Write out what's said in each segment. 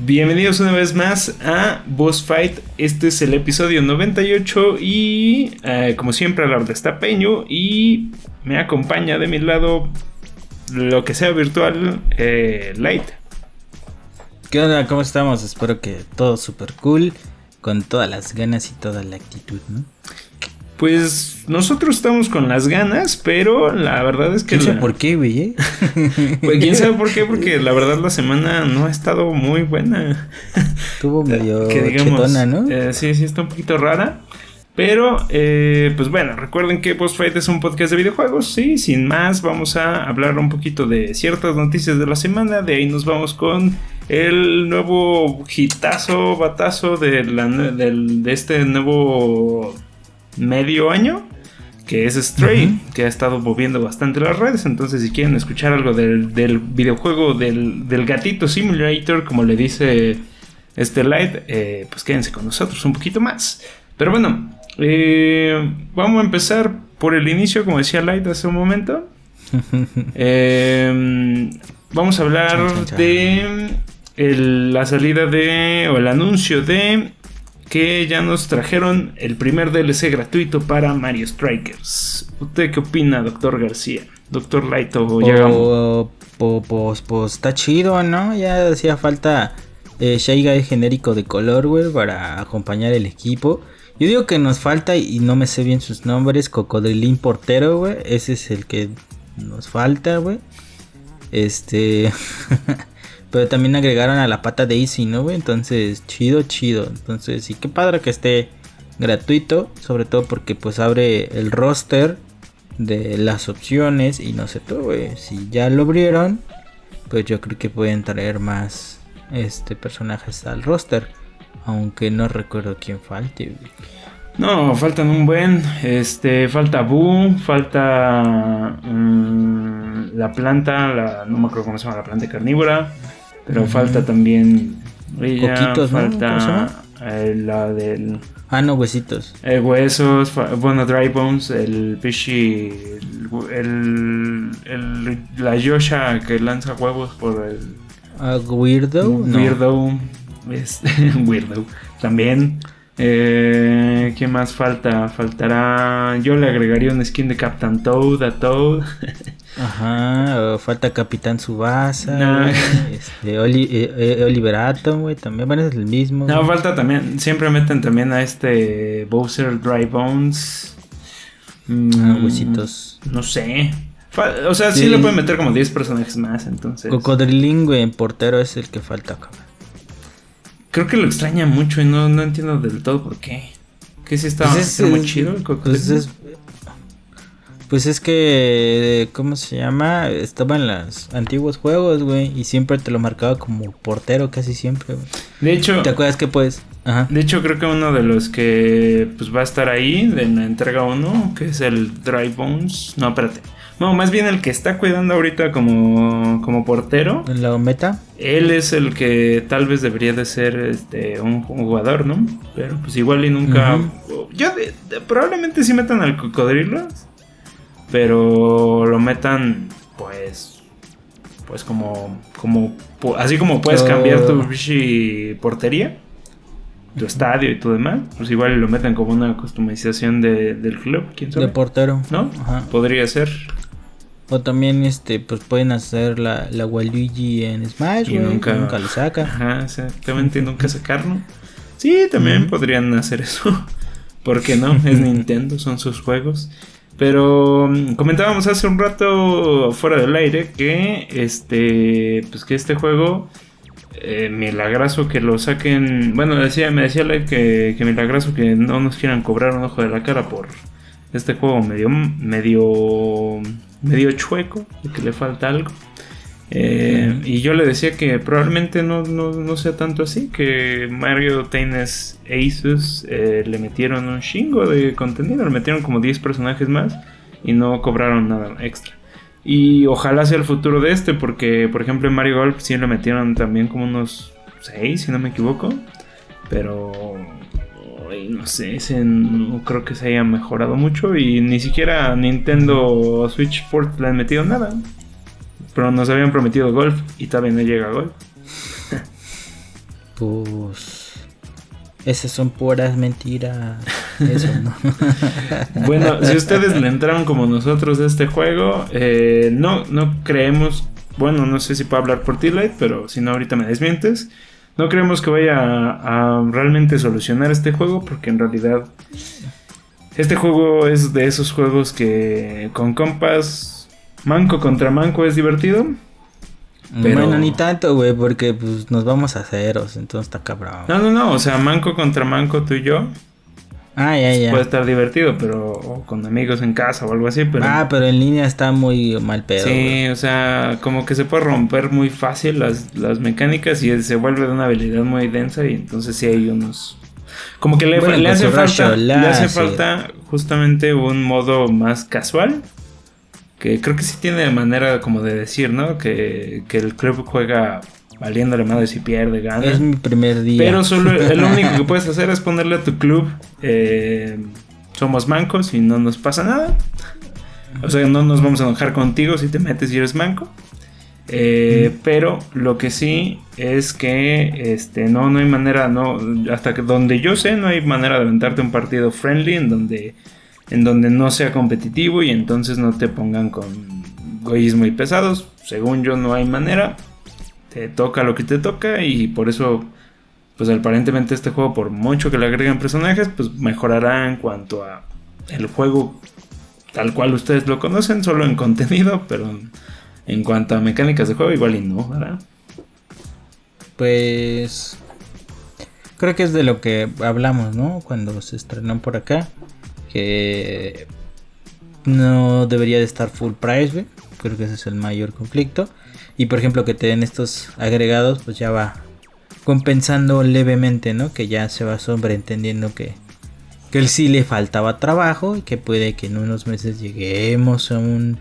Bienvenidos una vez más a Boss Fight. Este es el episodio 98 y eh, como siempre al lado está Peño y me acompaña de mi lado lo que sea virtual eh, Light. ¿Qué onda? ¿Cómo estamos? Espero que todo súper cool, con todas las ganas y toda la actitud, ¿no? Pues nosotros estamos con las ganas, pero la verdad es que... ¿Quién sabe por qué, güey? eh? Pues quién sabe por qué, porque la verdad la semana no ha estado muy buena. Estuvo medio que digamos, chetona, ¿no? eh, sí, sí, está un poquito rara. Pero, eh, pues bueno, recuerden que Post Fight es un podcast de videojuegos. Sí, sin más, vamos a hablar un poquito de ciertas noticias de la semana. De ahí nos vamos con el nuevo hitazo, batazo de, la de este nuevo medio año. Que es Stray, que ha estado moviendo bastante las redes. Entonces, si quieren escuchar algo del, del videojuego del, del gatito simulator, como le dice este Light, eh, pues quédense con nosotros un poquito más. Pero bueno, eh, vamos a empezar por el inicio, como decía Light hace un momento. Eh, vamos a hablar de el- la salida de, o el anuncio de que ya nos trajeron el primer DLC gratuito para Mario Strikers. ¿Usted qué opina, doctor García? Doctor Light o Yagamo? O- po- Pues, pues está chido, ¿no? Ya hacía falta eh, Shy Guy genérico de color, güey, para acompañar el equipo. Yo digo que nos falta, y no me sé bien sus nombres, Cocodrilín Portero, güey. Ese es el que nos falta, güey. Este... Pero también agregaron a la pata de Easy, ¿no, güey? Entonces, chido, chido. Entonces, sí, qué padre que esté gratuito. Sobre todo porque pues abre el roster de las opciones. Y no sé tú, güey. Si ya lo abrieron, pues yo creo que pueden traer más este personajes al roster. Aunque no recuerdo quién falte, güey. No, faltan un buen. Este, falta Boo, falta mm, la planta, la, no me acuerdo cómo se llama la planta carnívora, pero falta también ella, Coquitos, ¿no? ¿Cómo se falta llama? eh, la del Ah, no, huesitos. eh, huesos, bueno, Dry Bones, el Fishy, el, el- la Yosha que lanza huevos por el Ah, Weirdo. No. Weirdo. Es, Weirdo. También. Eh, ¿Qué más falta? Faltará. Yo le agregaría un skin de Captain Toad a Toad. Ajá, falta Capitán Subasa, No. este, Oli- eh, eh, Oliver Atom, güey, también a ser el mismo. No, falta también. Siempre meten también a este Bowser Dry Bones. Mm, Ah, huesitos. No sé. O sea, sí. Sí. le pueden meter como 10 personajes más. Entonces. Cocodrilín, güey, en portero es el que falta, cabrón. Creo que lo extraña mucho y no, no entiendo del todo por qué. Que si estaba Pues es- muy chido el Pues es, pues es que, ¿cómo se llama? Estaba en los antiguos juegos, güey, y siempre te lo marcaba como portero, casi siempre, güey. De hecho. ¿Te acuerdas que pues? Ajá. De hecho, creo que uno de los que pues va a estar ahí de la entrega 1, que es el Dry Bones. No, espérate. No, más bien el que está cuidando ahorita como, como portero. En la meta. Él es el que tal vez debería de ser este, un jugador, ¿no? Pero pues igual y nunca... Yo de- de- probablemente sí metan al cocodrilo. Pero lo metan pues... Pues como... como así como puedes cambiar tu portería. Tu estadio y tu demás. Pues igual lo metan como una customización de- del club. ¿Quién sabe? De portero. ¿No? Ajá. Podría ser. O también, este, pues pueden hacer la, la Waluigi en Smash, Y nunca- Nunca, lo saca. Ajá, exactamente, nunca sacarlo. Sí, también podrían hacer eso. ¿Por qué no? Es Nintendo, son sus juegos. Pero mm, comentábamos hace un rato fuera del aire que este pues que este juego eh, milagrazo que lo saquen, bueno, decía me decía que, que milagrazo que no nos quieran cobrar un ojo de la cara por este juego medio medio medio chueco, de que le falta algo. Eh, y yo le decía que probablemente no, no, no sea tanto así, que Mario Tennis Aces eh, le metieron un chingo de contenido, le metieron como 10 personajes más y no cobraron nada extra. Y ojalá sea el futuro de este, porque por ejemplo en Mario Golf sí le metieron también como unos 6, si no me equivoco. Pero no sé, ese no creo que se haya mejorado mucho y ni siquiera Nintendo Switch Sport le han metido nada. Pero nos habían prometido golf y todavía no llega golf. Pues. Esas son puras mentiras. Eso, ¿no? bueno, si ustedes le entraron como nosotros a este juego, eh, no, no creemos. Bueno, no sé si puedo hablar por ti, Light, pero si no, ahorita me desmientes. No creemos que vaya a, a realmente solucionar este juego, porque en realidad este juego es de esos juegos que con compas, manco contra manco es divertido. Pero... Bueno, ni tanto, güey, porque pues nos vamos a ceros, entonces está cabrón. No, no, no, o sea, manco contra manco tú y yo. Ah, ya, ya. Puede estar divertido, pero con amigos en casa o algo así, pero... Ah, pero en línea está muy mal pedo. Sí, o sea, como que se puede romper muy fácil las, las mecánicas y se vuelve de una habilidad muy densa y entonces sí hay unos... Como que le, le pues, hace, falta, le hace falta justamente un modo más casual que creo que sí tiene manera como de decir, ¿no? Que, que el club juega valiéndole madre si pierde, gana. Es mi primer día. Pero solo lo único que puedes hacer es ponerle a tu club eh, somos mancos y no nos pasa nada. O sea, no nos vamos a enojar contigo si te metes y eres manco. Eh, pero lo que sí es que este no, no hay manera, no, hasta que donde yo sé, no hay manera de aventarte un partido friendly en donde en donde no sea competitivo y entonces no te pongan con güeyes muy pesados. Según yo no hay manera. Te toca lo que te toca y por eso pues aparentemente este juego por mucho que le agreguen personajes pues mejorará en cuanto a el juego tal cual ustedes lo conocen, solo en contenido, pero en cuanto a mecánicas de juego igual y no, ¿verdad? Pues creo que es de lo que hablamos, ¿no? Cuando se estrenó por acá que no debería de estar full price. Creo que ese es el mayor conflicto. Y por ejemplo que te den estos agregados, pues ya va compensando levemente, ¿no? Que ya se va sobreentendiendo que, que él sí le faltaba trabajo y que puede que en unos meses lleguemos a un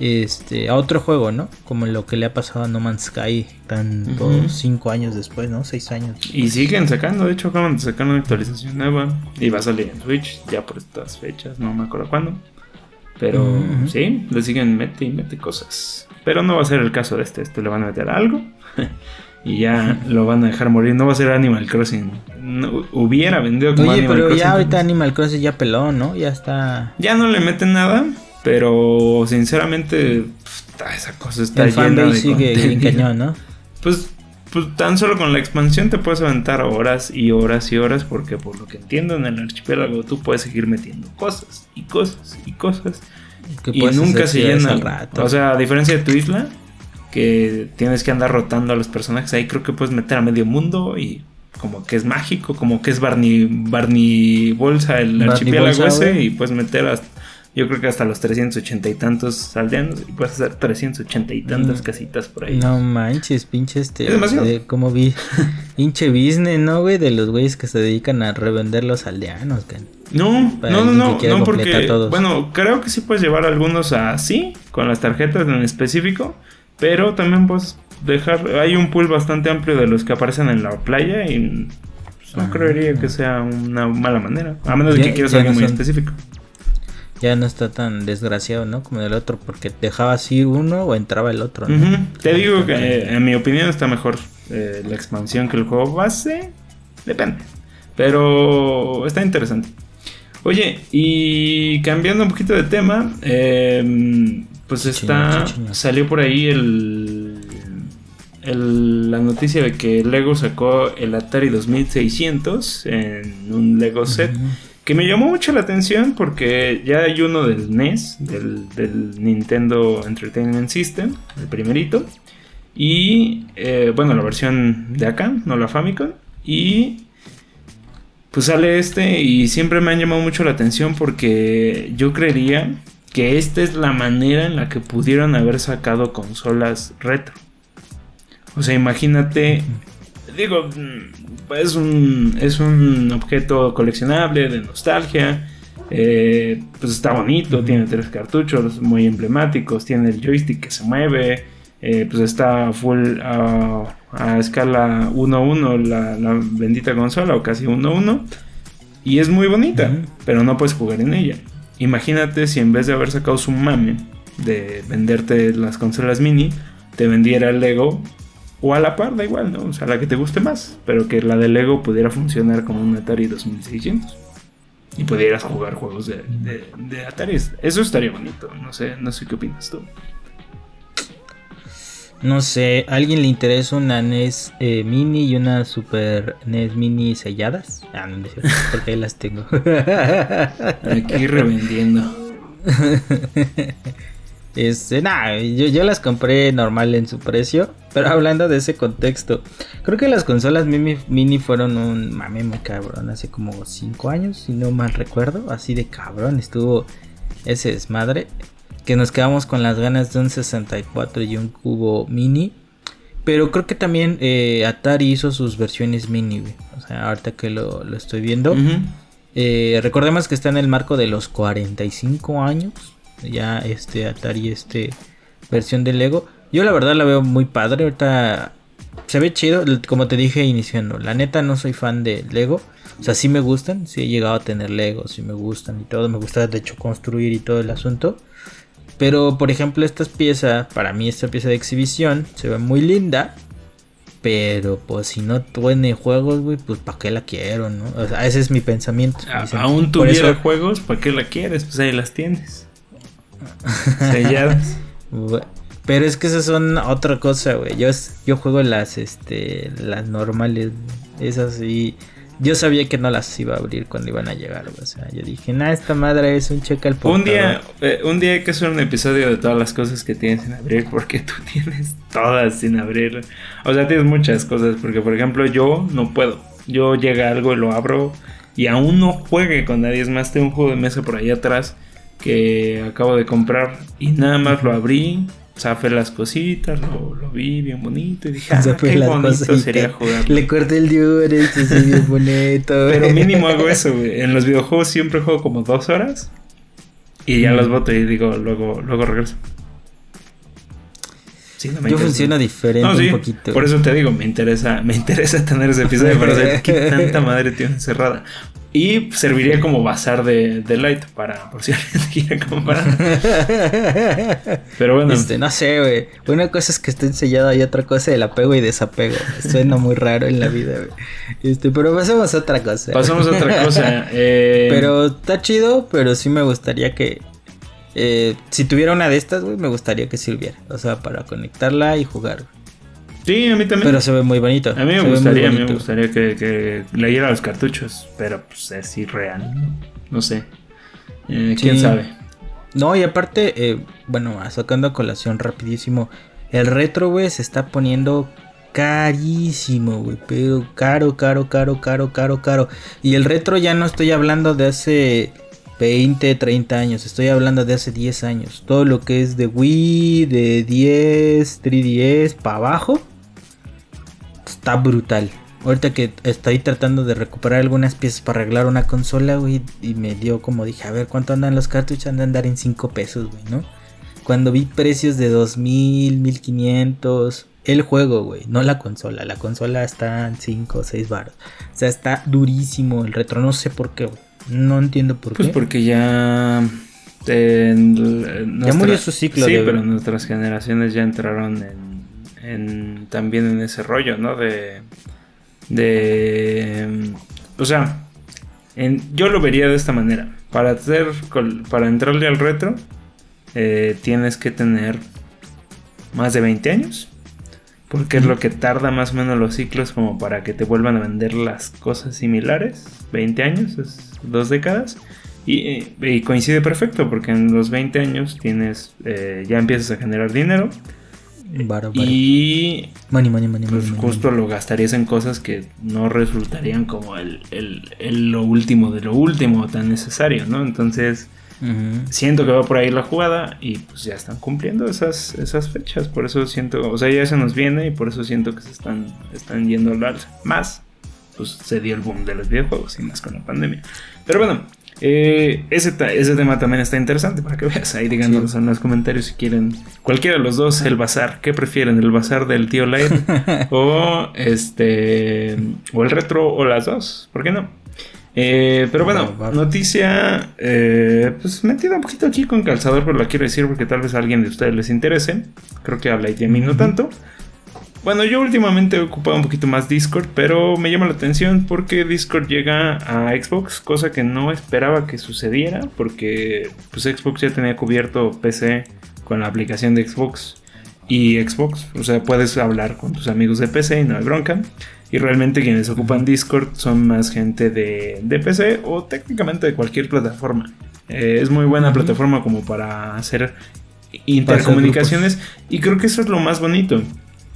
este a otro juego, ¿no? Como lo que le ha pasado a No Man's Sky tanto Ujú. cinco años después, ¿no? Seis años. Y siguen sacando, de hecho acaban de sacar una actualización nueva y va a salir en Switch ya por estas fechas, no me acuerdo cuándo. Pero sí, le siguen mete y mete cosas. Pero no va a ser el caso de este, este le van a meter algo y ya lo van a dejar morir. No va a ser Animal Crossing. No, hubiera vendido como Oye, Animal pero Crossing. ya ahorita Animal Crossing ya peló, ¿no? Ya está. Ya no le meten nada, pero sinceramente puta, esa cosa está el llena de sigue contenido. cañón, ¿no? Pues, pues tan solo con la expansión te puedes aventar horas y horas y horas porque por lo que entiendo en el archipiélago tú puedes seguir metiendo cosas y cosas y cosas y nunca se llena. rato. O sea, a diferencia de tu isla que tienes que andar rotando a los personajes, ahí creo que puedes meter a medio mundo y como que es mágico, como que es Barney, Barney Bolsa el Barney archipiélago Bolsa, ese y puedes meter hasta, yo creo que hasta los 380 y tantos aldeanos y puedes hacer 380 y tantas Mm. casitas por ahí. No manches, pinche este. Es demasiado. de- como vi. pinche business, ¿no, güey? De los güeyes que se dedican a revender los aldeanos, güey. No, no, no, no, no, porque, todos. bueno, creo que sí puedes llevar algunos así, con las tarjetas en específico, pero también puedes dejar, hay un pool bastante amplio de los que aparecen en la playa y pues, no Ah. creería que sea una mala manera, a menos de que quieras algo no muy específico. Ya no está tan desgraciado, ¿no? Como el otro, porque dejabas ir uno o entraba el otro, ¿no? Te digo que eh, en mi opinión está mejor eh, la expansión que el juego base, depende, pero está interesante. Oye, y cambiando un poquito de tema, eh, pues está. Salió por ahí el, el- la noticia de que Lego sacó el Atari 2600 en un Lego set. Que me llamó mucho la atención porque ya hay uno del NES, del, Nintendo Entertainment System, el primerito. Y eh, bueno, la versión de acá, no la Famicom. Y pues sale este y siempre me han llamado mucho la atención porque yo creería que esta es la manera en la que pudieron haber sacado consolas retro. O sea, imagínate, digo, mm, es un, es un objeto coleccionable de nostalgia. eh, pues está bonito, tiene tres cartuchos muy emblemáticos, tiene el joystick que se mueve, eh, pues está full a- a escala 1-1 la, la bendita consola o casi 1-1 y es muy bonita, pero no puedes jugar en ella. Imagínate si en vez de haber sacado su mame de venderte las consolas mini, te vendiera el Lego O a la par, da igual, ¿no? O sea, la que te guste más. Pero que la de Lego pudiera funcionar como un Atari 2600. Y pudieras jugar juegos de, de, Atari. Eso estaría bonito. No sé, no sé qué opinas tú. No sé, ¿a alguien le interesa una NES eh, Mini y una Super NES Mini selladas? Ah, no, porque ahí las tengo. Aquí revendiendo. Este, nada, yo, las compré normal en su precio. Pero hablando de ese contexto, creo que las consolas mini, mini fueron un mame muy cabrón. Hace como 5 años, si no mal recuerdo. Así de cabrón estuvo ese desmadre que nos quedamos con las ganas de un 64 y un cubo mini. Pero creo que también eh, Atari hizo sus versiones mini, O sea, ahorita que lo, estoy viendo. Eh, recordemos que está en el marco de los 45 años. Ya este Atari, este versión de Lego. Yo la verdad la veo muy padre. Ahorita se ve chido. Como te dije iniciando. La neta no soy fan de Lego. O sea, sí me gustan. Sí he llegado a tener Lego. Sí me gustan y todo. Me gusta de hecho construir y todo el asunto. Pero, por ejemplo, esta pieza, para mí esta pieza de exhibición, se ve muy linda. Pero, pues, si no tiene juegos, güey, pues, ¿para qué la quiero, no? O sea, ese es mi pensamiento. aún tuviera juegos, ¿para qué la quieres? Pues ahí las tienes. Selladas. Pero es que esas son otra cosa, güey. Yo, yo juego las, este, las normales. Esas y yo sabía que no las iba a abrir cuando iban a llegar, O sea, yo dije, nah, esta madre es un cheque al Un día, eh, un día hay que hacer un episodio de todas las cosas que tienes sin abrir, porque tú tienes todas sin abrir. O sea, tienes muchas cosas, porque por ejemplo, yo no puedo. Yo llega algo y lo abro y aún no juegue con nadie. Es más, tengo un juego de mesa por ahí atrás que acabo de comprar y nada más lo abrí zafé las cositas, lo, lo, vi bien bonito y dije, ah, qué bonito sería jugar. Le corté el diurex, es bien bonito. Pero mínimo hago eso, güey. En los videojuegos siempre juego como dos horas y ya los boto y digo, luego, luego regreso. Sí, no Yo funciona diferente un poquito. Por eso te digo, me interesa, me interesa tener ese episodio para saber qué tanta madre tiene encerrada. Y serviría como bazar de, de Light para por si alguien quiere comprar. Pero bueno. Este, no sé, güey. Una cosa es que esté ensellado y otra cosa el apego y desapego. Suena muy raro en la vida, güey. Este, pero pasemos a otra cosa. Pasamos a otra cosa. Eh... Pero está chido, pero sí me gustaría que. Eh, si tuviera una de estas, güey, me gustaría que sirviera. O sea, para conectarla y jugar. Sí, a mí también. Pero se ve muy bonito. A mí me gustaría, a mí me gustaría que, que leyera los cartuchos, pero pues es irreal. No sé. Eh, ¿Quién sabe? No, y aparte, eh, bueno, sacando a colación rapidísimo, el retro, güey, se está poniendo carísimo, güey, pero caro, caro, caro, caro, caro, caro. Y el retro ya no estoy hablando de hace 20, 30 años, estoy hablando de hace 10 años. Todo lo que es de Wii, de 10, 3DS, para abajo, está brutal. Ahorita que estoy tratando de recuperar algunas piezas para arreglar una consola, güey, y me dio como dije, a ver cuánto andan los cartuchos, andan a andar en 5 pesos, güey, ¿no? Cuando vi precios de 2000, 1500, el juego, güey, no la consola, la consola está en 5 o 6 baros. O sea, está durísimo el retro, no sé por qué, No entiendo por pues qué. Pues porque ya ya murió su ciclo. Sí, pero nuestras generaciones ya entraron en también en ese rollo, ¿no? De, de, o sea, yo lo vería de esta manera. Para hacer, para entrarle al retro, eh, tienes que tener más de 20 años. Porque es lo que tarda más o menos los ciclos como para que te vuelvan a vender las cosas similares. 20 años, es dos décadas. Y, coincide perfecto porque en los 20 años tienes, eh, ya empiezas a generar dinero y pues justo lo gastarías en cosas que no resultarían como el, lo último de lo último tan necesario, ¿no? Entonces, siento que va por ahí la jugada y pues ya están cumpliendo esas, esas fechas. Por eso siento, o sea, ya se nos viene y por eso siento que se están, están yendo al Más, pues se dio el boom de los videojuegos y más con la pandemia. Pero bueno, eh, ese, ese tema también está interesante para que veas. Ahí díganos en los comentarios si quieren. Cualquiera de los dos, el bazar. ¿Qué prefieren? ¿El bazar del tío Light? o este. O el retro o las dos. ¿Por qué no? Eh, pero bueno, noticia. Eh, pues metida un poquito aquí con calzador, pero la quiero decir porque tal vez a alguien de ustedes les interese. Creo que a Light y a mí no tanto. Bueno, yo últimamente he ocupado un poquito más Discord, pero me llama la atención porque Discord llega a Xbox, cosa que no esperaba que sucediera, porque pues Xbox ya tenía cubierto PC con la aplicación de Xbox y Xbox, o sea, puedes hablar con tus amigos de PC y no hay bronca. Y realmente quienes ocupan Discord son más gente de, de PC o técnicamente de cualquier plataforma. Eh, es muy buena plataforma como para hacer intercomunicaciones y creo que eso es lo más bonito.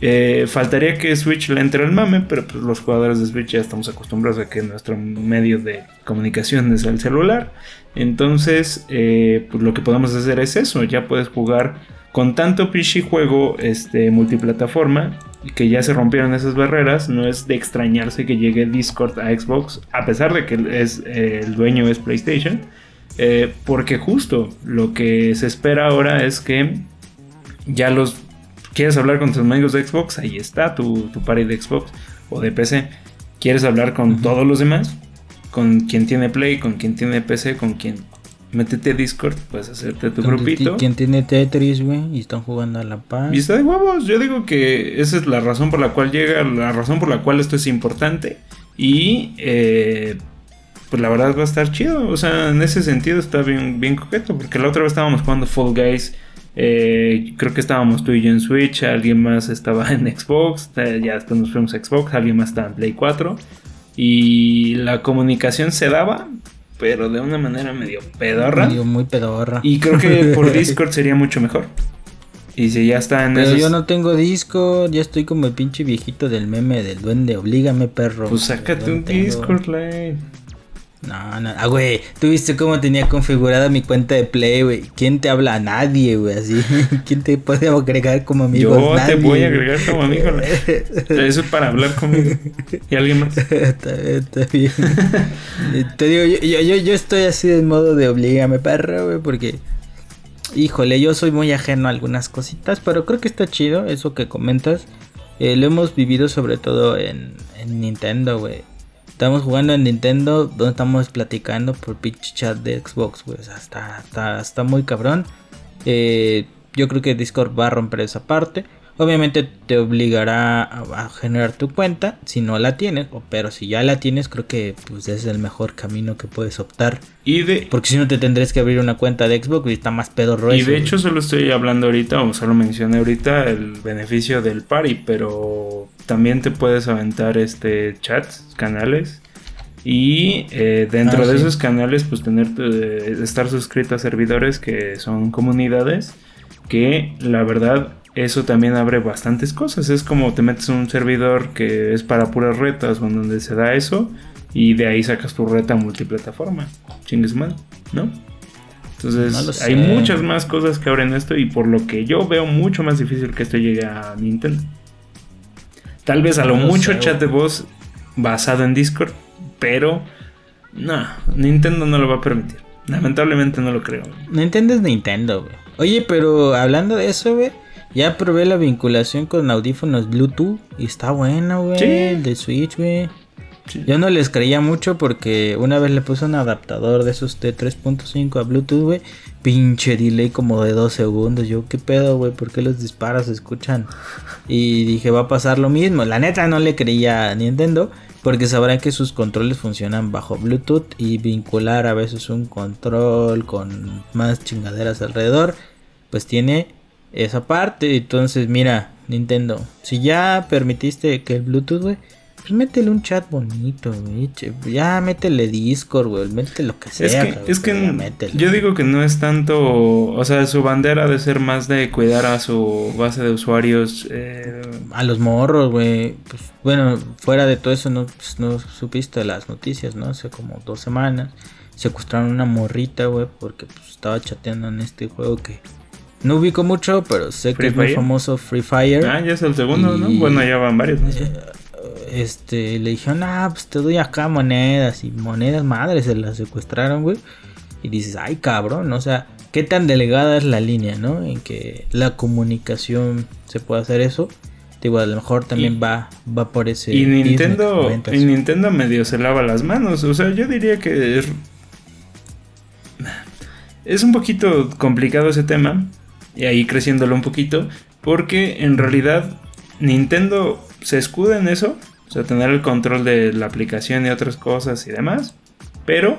Eh, faltaría que Switch le entre al mame, pero pues los jugadores de Switch ya estamos acostumbrados a que nuestro medio de comunicación es el celular. Entonces, eh, pues lo que podemos hacer es eso, ya puedes jugar con tanto PC juego este, multiplataforma que ya se rompieron esas barreras, no es de extrañarse que llegue Discord a Xbox, a pesar de que es, eh, el dueño es PlayStation, porque justo lo que se espera ahora es que ya los quieres hablar con tus amigos de Xbox, ahí está tu, tu party de Xbox o de PC. ¿Quieres hablar con todos los demás? Con quien tiene Play, con quien tiene PC, con quien métete a Discord, puedes hacerte tu grupito. Quien tiene Tetris, güey, y están jugando a la paz. Y está de huevos. Yo digo que esa es la razón por la cual llega, la razón por la cual esto es importante. Y eh, pues la verdad va a estar chido. O sea, en ese sentido está bien, bien coqueto. Porque la otra vez estábamos jugando Fall Guys. Eh, creo que estábamos tú y yo en Switch. Alguien más estaba en Xbox. Eh, ya después nos fuimos a Xbox. Alguien más estaba en Play 4. Y la comunicación se daba, pero de una manera medio pedorra. Medio muy pedorra. Y creo que por Discord sería mucho mejor. Y si ya está en Pero yo no tengo Discord, ya estoy como el pinche viejito del meme del duende, oblígame perro. Pues sácate un Discord, Lane. No, no, ah, güey, tú viste cómo tenía configurada mi cuenta de Play, güey. ¿Quién te habla? Nadie, güey, así. ¿Quién te puede agregar como amigo? Yo te voy a agregar como amigo. Eso es para hablar conmigo. ¿Y alguien más? está bien, está bien. te digo, yo, yo, yo estoy así de modo de oblígame, perro, güey, porque... Híjole, yo soy muy ajeno a algunas cositas, pero creo que está chido eso que comentas. Eh, lo hemos vivido sobre todo en, en Nintendo, güey. Estamos jugando en Nintendo, donde estamos platicando por pinche chat de Xbox, güey. O sea, está, está, está muy cabrón. Eh, yo creo que Discord va a romper esa parte. Obviamente te obligará a, generar tu cuenta si no la tienes, pero si ya la tienes, creo que pues es el mejor camino que puedes optar. Y de, Porque si no te tendrías que abrir una cuenta de Xbox y está más pedo Y de hecho solo estoy hablando ahorita, o solo mencioné ahorita el beneficio del party, pero también te puedes aventar este chats, canales. Y eh, dentro Ah, de sí. esos canales, pues tener eh, estar suscrito a servidores que son comunidades. Que la verdad, eso también abre bastantes cosas. Es como te metes en un servidor que es para puras retas, o en donde se da eso. Y de ahí sacas tu reta multiplataforma. Chingues mal, ¿no? Entonces, No hay muchas más cosas que abren esto. Y por lo que yo veo mucho más difícil que esto llegue a Nintendo. Tal vez a lo No mucho sé, chat de voz basado en Discord, pero no, Nintendo no lo va a permitir. Lamentablemente no lo creo. Nintendo es Nintendo, güey. Oye, pero hablando de eso, güey. Ya probé la vinculación con audífonos Bluetooth y está buena, güey. Sí. el De Switch, güey. Yo no les creía mucho porque una vez le puse un adaptador de esos de 3.5 a Bluetooth, güey. Pinche delay como de 2 segundos. Yo, ¿qué pedo, güey? ¿Por qué los disparos se escuchan? Y dije, va a pasar lo mismo. La neta no le creía a Nintendo porque sabrán que sus controles funcionan bajo Bluetooth y vincular a veces un control con más chingaderas alrededor. Pues tiene esa parte. Entonces, mira, Nintendo, si ya permitiste que el Bluetooth, güey. Pues métele un chat bonito, güey. Ya métele Discord, güey. Métele lo que sea. Es que, es que yo digo que no es tanto, o sea, su bandera de ser más de cuidar a su base de usuarios. eh, A los morros, güey. Pues bueno, fuera de todo eso, no, pues, no supiste las noticias, ¿no? Hace como dos semanas. Secuestraron una morrita, güey. Porque pues, estaba chateando en este juego que no ubico mucho, pero sé Free que es muy famoso Free Fire. ah, ya es el segundo, ¿no? Bueno, ya van varios, no sé. Eh, este, le dijeron, ah, pues te doy acá monedas y monedas madres se las secuestraron, güey. Y dices, ay, cabrón, o sea, qué tan delegada es la línea, ¿no? En que la comunicación se puede hacer eso. Digo, a lo mejor también Y- va, va por ese. Y Nintendo, y Nintendo medio se lava las manos. O sea, yo diría que es, es un poquito complicado ese tema. Y ahí creciéndolo un poquito. Porque en realidad Nintendo se escuda en eso, o sea, tener el control de la aplicación y otras cosas y demás, pero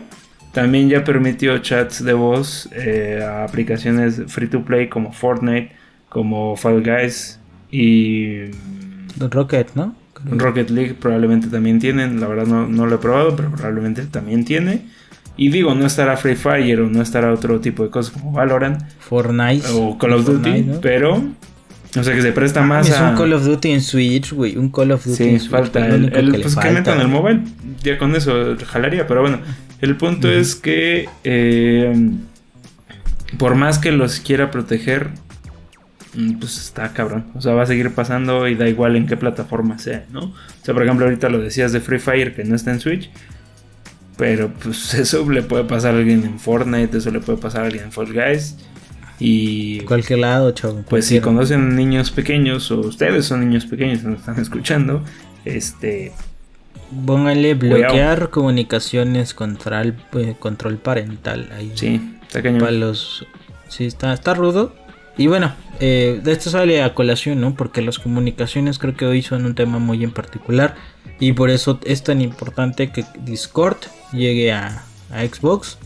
también ya permitió chats de voz eh, a aplicaciones free to play como Fortnite, como Fall Guys y... Rocket, ¿no? Rocket League probablemente también tienen, la verdad no, no lo he probado, pero probablemente también tiene. Y digo, no estará Free Fire o no estará otro tipo de cosas como Valorant. Fortnite. O Call of Duty, pero... O sea que se presta más es a... un Call of Duty en Switch, güey. Un Call of Duty Sí, en Switch. falta el, el- que pues que metan el mobile. Ya con eso jalaría, pero bueno. El punto es que eh, por más que los quiera proteger, mm, pues está cabrón. O sea, va a seguir pasando y da igual en qué plataforma sea, ¿no? O sea, por ejemplo, ahorita lo decías de Free Fire que no está en Switch. Pero pues eso le puede pasar a alguien en Fortnite, eso le puede pasar a alguien en Fall Guys. Y Cualquier lado, chavo. pues si conocen niños pequeños o ustedes son niños pequeños y nos están escuchando, este, Pónganle Cuidado. bloquear comunicaciones control, eh, control parental. Ahí. sí, está cañón. Para los. Sí, está, está rudo. Y bueno, eh, de esto sale a colación, ¿no? Porque las comunicaciones creo que hoy son un tema muy en particular. Y por eso es tan importante que Discord llegue a, a Xbox.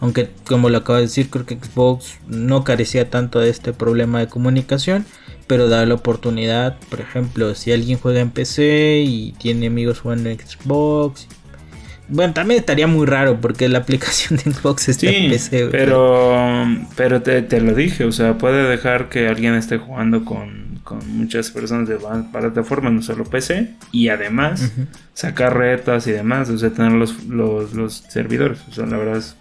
Aunque, como lo acabo de decir, creo que Xbox no carecía tanto de este problema de comunicación. Pero da la oportunidad, por ejemplo, si alguien juega en PC y tiene amigos jugando en Xbox. Bueno, también estaría muy raro porque la aplicación de Xbox está en PC. pero, pero te, te lo dije, o sea, puede dejar que alguien esté jugando con, con muchas personas de plataformas, no solo PC, y además sacar retas y demás, o sea, tener los, los, los servidores, o sea, la verdad es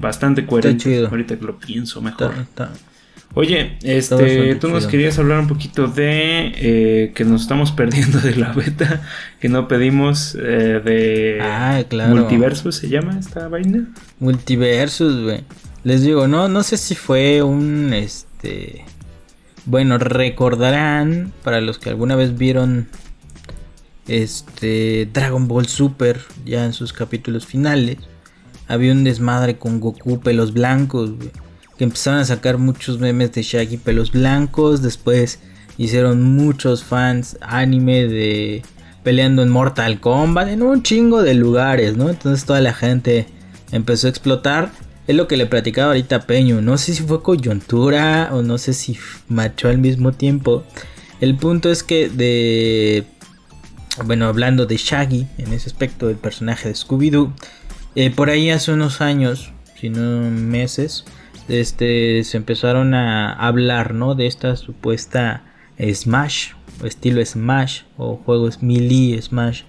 bastante coherente. Ahorita que lo pienso mejor. Está- está- Oye, este, tú nos chido. querías hablar un poquito de eh, que nos estamos perdiendo de la beta que no pedimos eh, de Ah, claro. multiverso, ¿se llama esta vaina? Multiversus, güey. Les digo, no, no sé si fue un este. Bueno, recordarán, para los que alguna vez vieron este Dragon Ball Super, ya en sus capítulos finales, había un desmadre con Goku pelos blancos, que empezaron a sacar muchos memes de Shaggy pelos blancos, después hicieron muchos fans anime de peleando en Mortal Kombat, en un chingo de lugares, ¿no? Entonces toda la gente empezó a explotar. Es lo que le platicaba ahorita a Peño. No sé si fue coyuntura o no sé si machó al mismo tiempo. El punto es que de... Bueno, hablando de Shaggy, en ese aspecto del personaje de Scooby-Doo, eh, por ahí hace unos años, si no meses, este, se empezaron a hablar, ¿no? De esta supuesta Smash, estilo Smash, o juegos melee Smash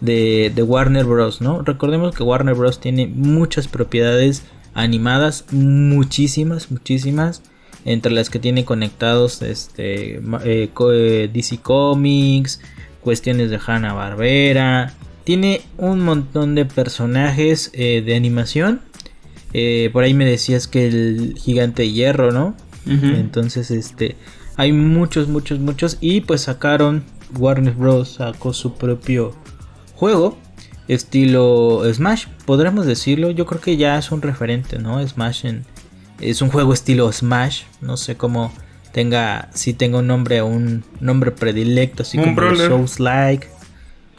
de, Warner Bros, ¿no? Recordemos que Warner Bros tiene muchas propiedades animadas, muchísimas, muchísimas, entre las que tiene conectados este, eh, eh, DC Comics, cuestiones de Hanna Barbera, tiene un montón de personajes eh, de animación. Eh, por ahí me decías que el gigante de hierro, ¿no? Entonces, este, hay muchos, muchos, muchos. Y pues sacaron, Warner Bros. sacó su propio juego, estilo Smash, podremos decirlo. Yo creo que ya es un referente, ¿no? Smash en, es un juego estilo Smash. No sé cómo tenga, si tenga un nombre, un nombre predilecto, así Un como. Souls like.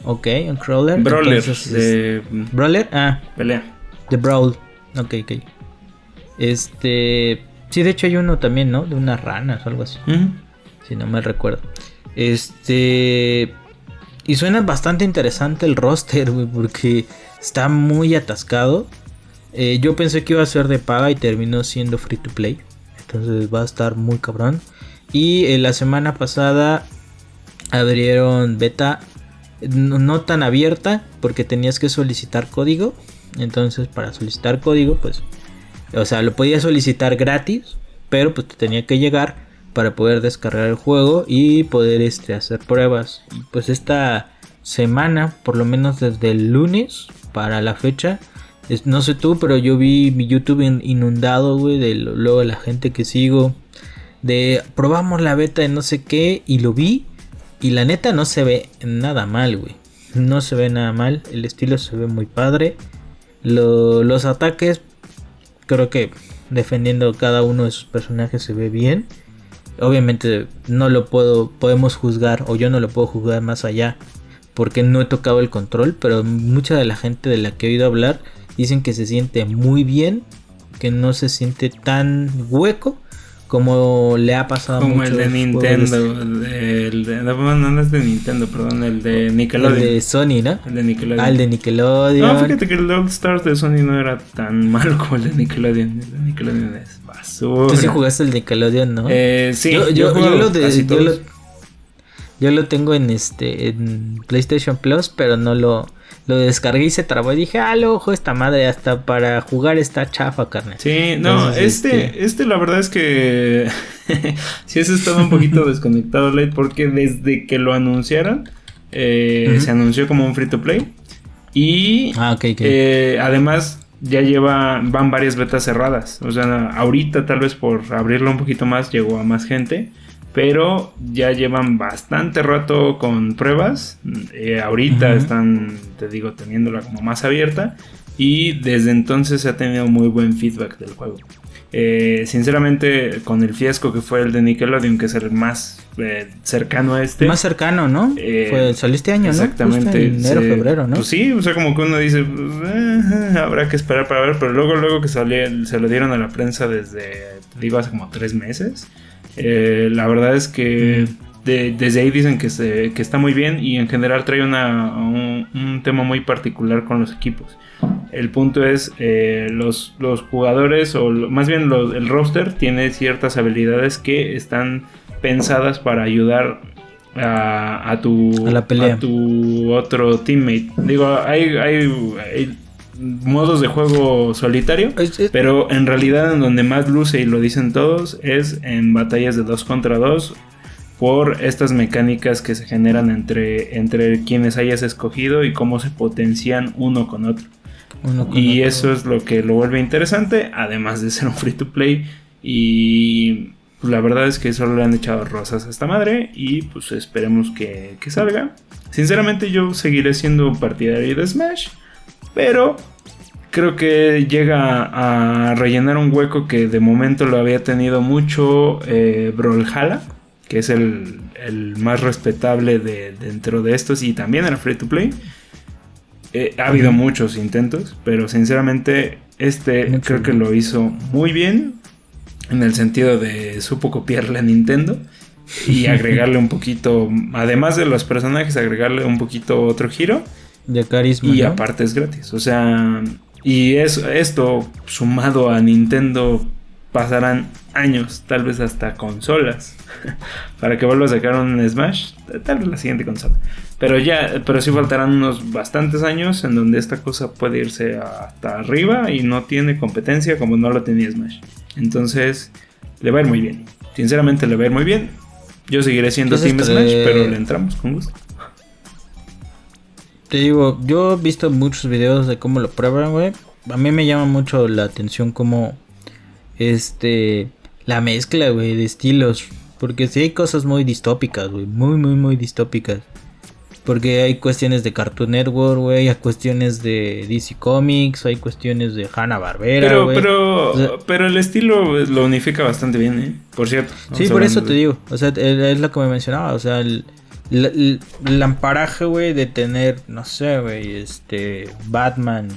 Ok, un crawler. Brawler Entonces, de Brawler, ah, pelea. The Brawl. Ok, ok. Este. Sí, de hecho hay uno también, ¿no? De unas ranas o algo así. Si no me recuerdo. Este. Y suena bastante interesante el roster, güey, porque está muy atascado. Eh, yo pensé que iba a ser de paga y terminó siendo free to play. Entonces va a estar muy cabrón. Y eh, la semana pasada abrieron beta no, tan abierta porque tenías que solicitar código. Entonces para solicitar código, pues, o sea, lo podías solicitar gratis, pero pues te tenía que llegar para poder descargar el juego y poder este, hacer pruebas. Pues esta semana, por lo menos desde el lunes para la fecha, no sé tú, pero yo vi mi YouTube in- inundado, güey, de luego la gente que sigo. De probamos la beta de no sé qué y lo vi. Y la neta no se ve nada mal, güey. No se ve nada mal. El estilo se ve muy padre. Lo- los ataques, creo que defendiendo cada uno de sus personajes se ve bien. Obviamente no lo puedo, podemos juzgar o yo no lo puedo juzgar más allá porque no he tocado el control, pero mucha de la gente de la que he oído hablar dicen que se siente muy bien, que no se siente tan hueco como le ha pasado como el de Nintendo el de, no, no es de Nintendo perdón el de Nickelodeon el de Sony ¿no? el de Nickelodeon. Ah, el de Nickelodeon. No fíjate que el All Stars de Sony no era tan malo como el de Nickelodeon. El de Nickelodeon es basura. Tú sí jugaste el Nickelodeon ¿no? Eh, sí yo, yo, lo de, yo lo, yo lo tengo en este en PlayStation Plus pero no lo lo descargué y se trabó y dije, ah, ojo, esta madre hasta para jugar está chafa, carne. Sí, no, este, este, este, la verdad es que sí has estado un poquito desconectado, Late, porque desde que lo anunciaron, eh, se anunció como un free to play. Y ah, eh, además ya lleva, van varias betas cerradas. O sea, ahorita tal vez por abrirlo un poquito más llegó a más gente pero ya llevan bastante rato con pruebas. Eh, ahorita están, te digo, teniéndola como más abierta. Y desde entonces se ha tenido muy buen feedback del juego. Eh, sinceramente, con el fiasco que fue el de Nickelodeon, que es el más eh, cercano a este. Más cercano, ¿no? fue, salió este año, exactamente, ¿no? Exactamente. enero, febrero, ¿no? Pues sí, o sea, como que uno dice, pues, habrá que esperar para ver, pero luego, luego que salió, se lo dieron a la prensa desde, digo, hace como tres meses. Eh, la verdad es que desde ahí dicen que, se, que está muy bien y en general trae una, un, tema muy particular con los equipos. El punto es, eh, los, los, jugadores, o más bien el roster, tiene ciertas habilidades que están pensadas para ayudar a, tu, a, tu otro teammate. Digo, hay, hay modos de juego solitario, pero en realidad en donde más luce y lo dicen todos es en batallas de 2 contra 2 por estas mecánicas que se generan entre, entre quienes hayas escogido y cómo se potencian uno con otro. y eso es lo que lo vuelve interesante, además de ser un free to play y pues, la verdad es que solo le han echado rosas a esta madre y pues esperemos que, que salga. Sinceramente yo seguiré siendo partidario de Smash. Pero creo que llega a rellenar un hueco que de momento lo había tenido mucho eh, Brawlhalla, que es el, más respetable de, dentro de estos y también era free to play. Eh, ha habido muchos intentos, pero sinceramente este creo que lo hizo muy bien en el sentido de supo copiarle a Nintendo y agregarle un poquito, además de los personajes, agregarle un poquito otro giro de carisma. Y aparte es gratis. O sea, y es, esto sumado a Nintendo pasarán años, tal vez hasta consolas, para que vuelva a sacar un Smash, tal vez la siguiente consola. Pero ya, pero sí faltarán unos bastantes años en donde esta cosa puede irse hasta arriba y no tiene competencia como no lo tenía Smash. Entonces, le va a ir muy bien. Sinceramente le va a ir muy bien. Yo seguiré siendo Team Smash, pero le entramos con gusto. Te digo, yo he visto muchos videos de cómo lo prueban, güey. A mí me llama mucho la atención cómo este la mezcla, güey, de estilos, porque sí hay cosas muy distópicas, güey, muy muy muy distópicas. Porque hay cuestiones de Cartoon Network, güey, hay cuestiones de DC Comics, hay cuestiones de Hanna Barbera, pero, Pero, pero el estilo lo unifica bastante bien, ¿eh? Por cierto. Sí, por eso te digo. O sea, es lo que me mencionaba. O sea, el, el, amparaje, güey, de tener, no sé, güey, este, Batman,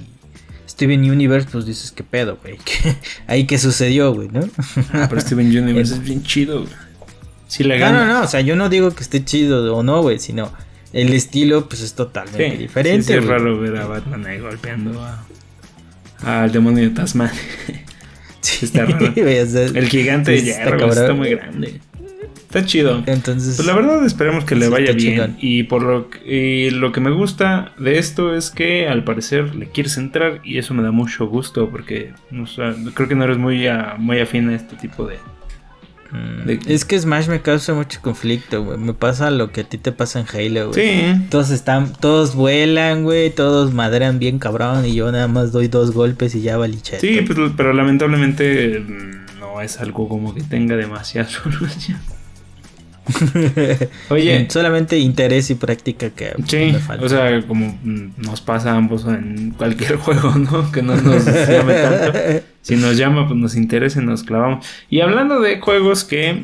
Steven Universe, pues dices, ¿qué pedo, güey? Ahí que sucedió, güey, ¿no? Ah, pero Steven Universe es bien chido, güey. Sí le gana. No, no, no, o sea, yo no digo que esté chido o no, güey, sino el estilo, pues es totalmente diferente. Sí, es raro ver a Batman ahí golpeando al demonio de Tasman. sí, está raro. el gigante de hierro está muy grande. Está chido. Entonces. Pues la verdad esperemos que le vaya bien. Y por lo que, lo que me gusta de esto es que al parecer le quieres entrar y eso me da mucho gusto porque creo que no eres muy, muy afín a este tipo de, mm. Es que Smash me causa mucho conflicto, güey. Me pasa lo que a ti te pasa en Halo, güey. Sí. Todos están, todos vuelan, güey. Todos madrean bien cabrón. Y yo nada más doy dos golpes y ya valiché. Sí, pero, pero lamentablemente mm, no es algo como que tenga demasiada solución. Oye, solamente interés y práctica que sí, falta. O sea, como nos pasa a ambos en cualquier juego, ¿no? Que no nos llame tanto. Si nos llama, pues nos interesa y nos clavamos. Y hablando de juegos que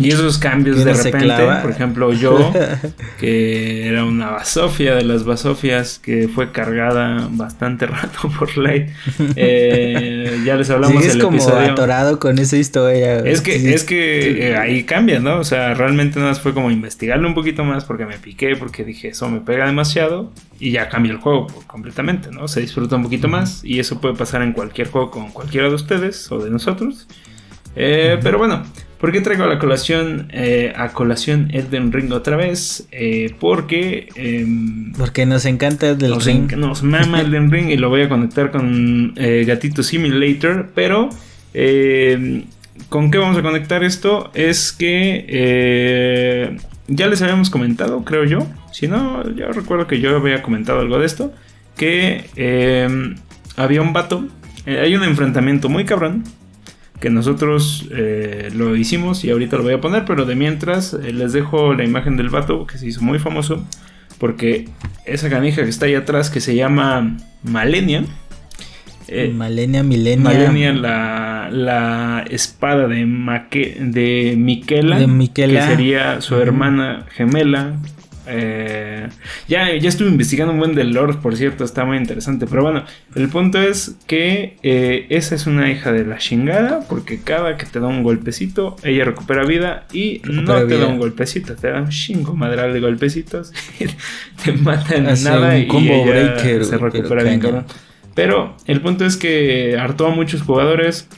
Y esos cambios de no repente, por ejemplo, yo, que era una basofia de las basofias que fue cargada bastante rato por Light, eh, ya les hablamos Sigues el como episodio. atorado con esa historia. güey. Es que, Sí. es que eh, ahí cambia, ¿no? O sea, realmente nada más fue como investigarlo un poquito más porque me piqué, porque dije, eso me pega demasiado y ya cambia el juego completamente, ¿no? Se disfruta un poquito más y eso puede pasar en cualquier juego con cualquiera de ustedes o de nosotros. Eh, Pero bueno, ¿por qué traigo a la colación, eh, a colación Elden Ring otra vez? Eh, porque... em, Porque nos encanta del nos, ring. enc- nos mama Elden Ring y lo voy a conectar con eh, Gatito Simulator. Pero, eh, ¿con qué vamos a conectar esto? Es que ya les habíamos comentado, creo yo. Si no, yo recuerdo que yo había comentado algo de esto. Que eh, había un vato. eh, hay un enfrentamiento muy cabrón. Que nosotros eh, lo hicimos y ahorita lo voy a poner. Pero de mientras eh, les dejo la imagen del vato que se hizo muy famoso. Porque esa canija que está ahí atrás, que se llama Malenia. eh, Malenia, Milenia. Malenia, la, la espada de, Maque- de Miquela, De Miquela. que sería su hermana gemela. Eh, ya, ya estuve investigando un buen del Lord, por cierto, está muy interesante. Pero bueno, el punto es que eh, esa es una hija de la chingada, porque cada que te da un golpecito, ella recupera vida y no te da un golpecito, te da un chingo madral de golpecitos, te matan Hace nada y ella breaker, se recupera bien cabrón. Pero el punto es que hartó a muchos jugadores.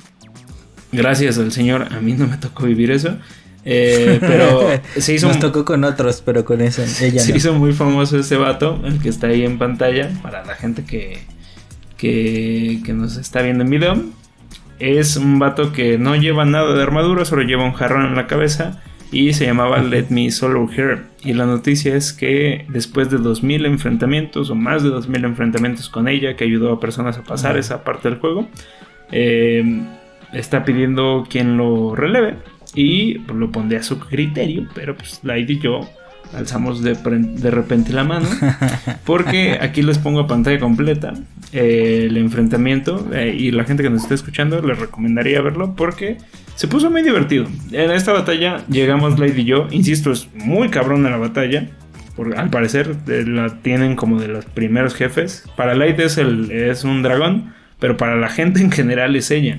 Gracias al señor, a mí no me tocó vivir eso. Eh, pero se hizo, Nos tocó con otros, pero con eso ella se no. hizo muy famoso ese vato, el que está ahí en pantalla, para la gente que, que, que nos está viendo en video. Es un vato que no lleva nada de armadura, solo lleva un jarrón en la cabeza y se llamaba Let Me Solo Here. Y la noticia es que después de 2000 enfrentamientos o más de 2000 enfrentamientos con ella, que ayudó a personas a pasar esa parte del juego, eh, está pidiendo quien lo releve y pues, lo pondré a su criterio, pero pues Light y yo alzamos de, de repente la mano porque aquí les pongo a pantalla completa eh, el enfrentamiento eh, y la gente que nos está escuchando les recomendaría verlo porque se puso muy divertido. En esta batalla llegamos Light y yo, insisto, es muy cabrona la batalla. Porque al parecer eh, la tienen como de los primeros jefes. Para Light es, el, es un dragón, pero para la gente en general es ella.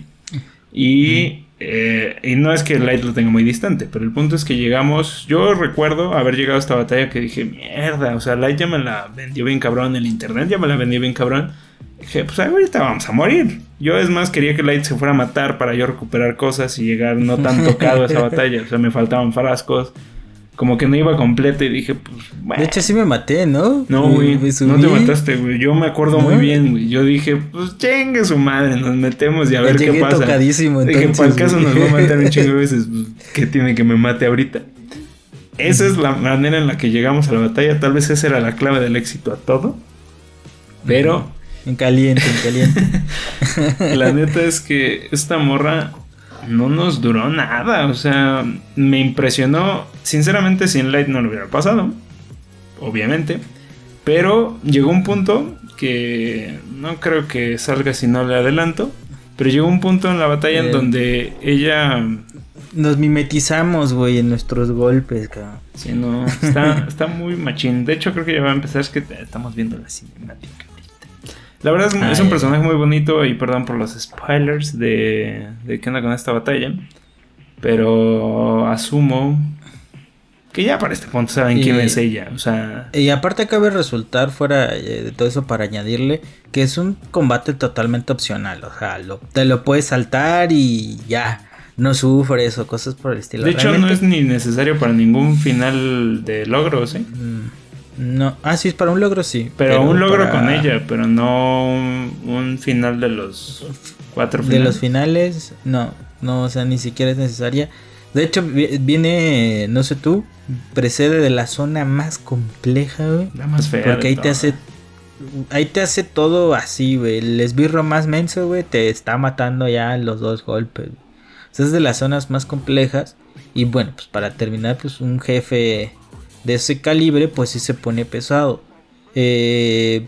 Y, eh, y no es que Light lo tenga muy distante, pero el punto es que llegamos. Yo recuerdo haber llegado a esta batalla que dije, mierda, o sea, Light ya me la vendió bien cabrón, el internet ya me la vendió bien cabrón. Dije, pues ahorita vamos a morir. Yo es más quería que Light se fuera a matar para yo recuperar cosas y llegar no tan tocado a esa batalla. O sea, me faltaban frascos. Como que no iba completa y dije, pues bueno. De hecho, sí me maté, ¿no? No, güey, no te mataste, güey. Yo me acuerdo muy bien, güey. Yo dije, pues chingue su madre, nos metemos y a ver qué pasa. tocadísimo, Dije, entonces, para el caso nos va a matar un chingo de veces. Pues, ¿Qué tiene que me mate ahorita? Esa es la manera en la que llegamos a la batalla. Tal vez esa era la clave del éxito a todo. Pero En caliente, en caliente. la neta es que esta morra no nos duró nada. O sea, me impresionó. Sinceramente, sin Light no lo hubiera pasado. Obviamente. Pero llegó un punto que no creo que salga si no le adelanto. Pero llegó un punto en la batalla en Eh. donde ella. Nos mimetizamos, güey, en nuestros golpes, cabrón. Sí, no, está, está muy machín. De hecho, creo que ya va a empezar. Es que estamos viendo la cinemática. La verdad es, es un personaje muy bonito. Y perdón por los spoilers de, de qué onda con esta batalla. Pero asumo que ya para este punto saben quién es ella. O sea, Y aparte cabe resultar, fuera eh, de todo eso, para añadirle, que es un combate totalmente opcional. O sea, lo- te lo puedes saltar y ya. No sufres o cosas por el estilo. de hecho, no es ni necesario para ningún final de logros, ¿eh? mm, No, ah, sí, es para un logro, sí. Pero, un logro para- con ella, pero no un, un final de los cuatro De finales. los finales, no, no, o sea, ni siquiera es necesaria. De hecho, vi- viene, no sé tú, precede de la zona más compleja, güey. La más fea. Porque de ahí te hace. Ahí te hace todo así, güey. El esbirro más menso, güey, te está matando ya los dos golpes. güey. O sea, es de las zonas más complejas. Y bueno, pues para terminar, pues un jefe de ese calibre, pues sí se pone pesado. Eh,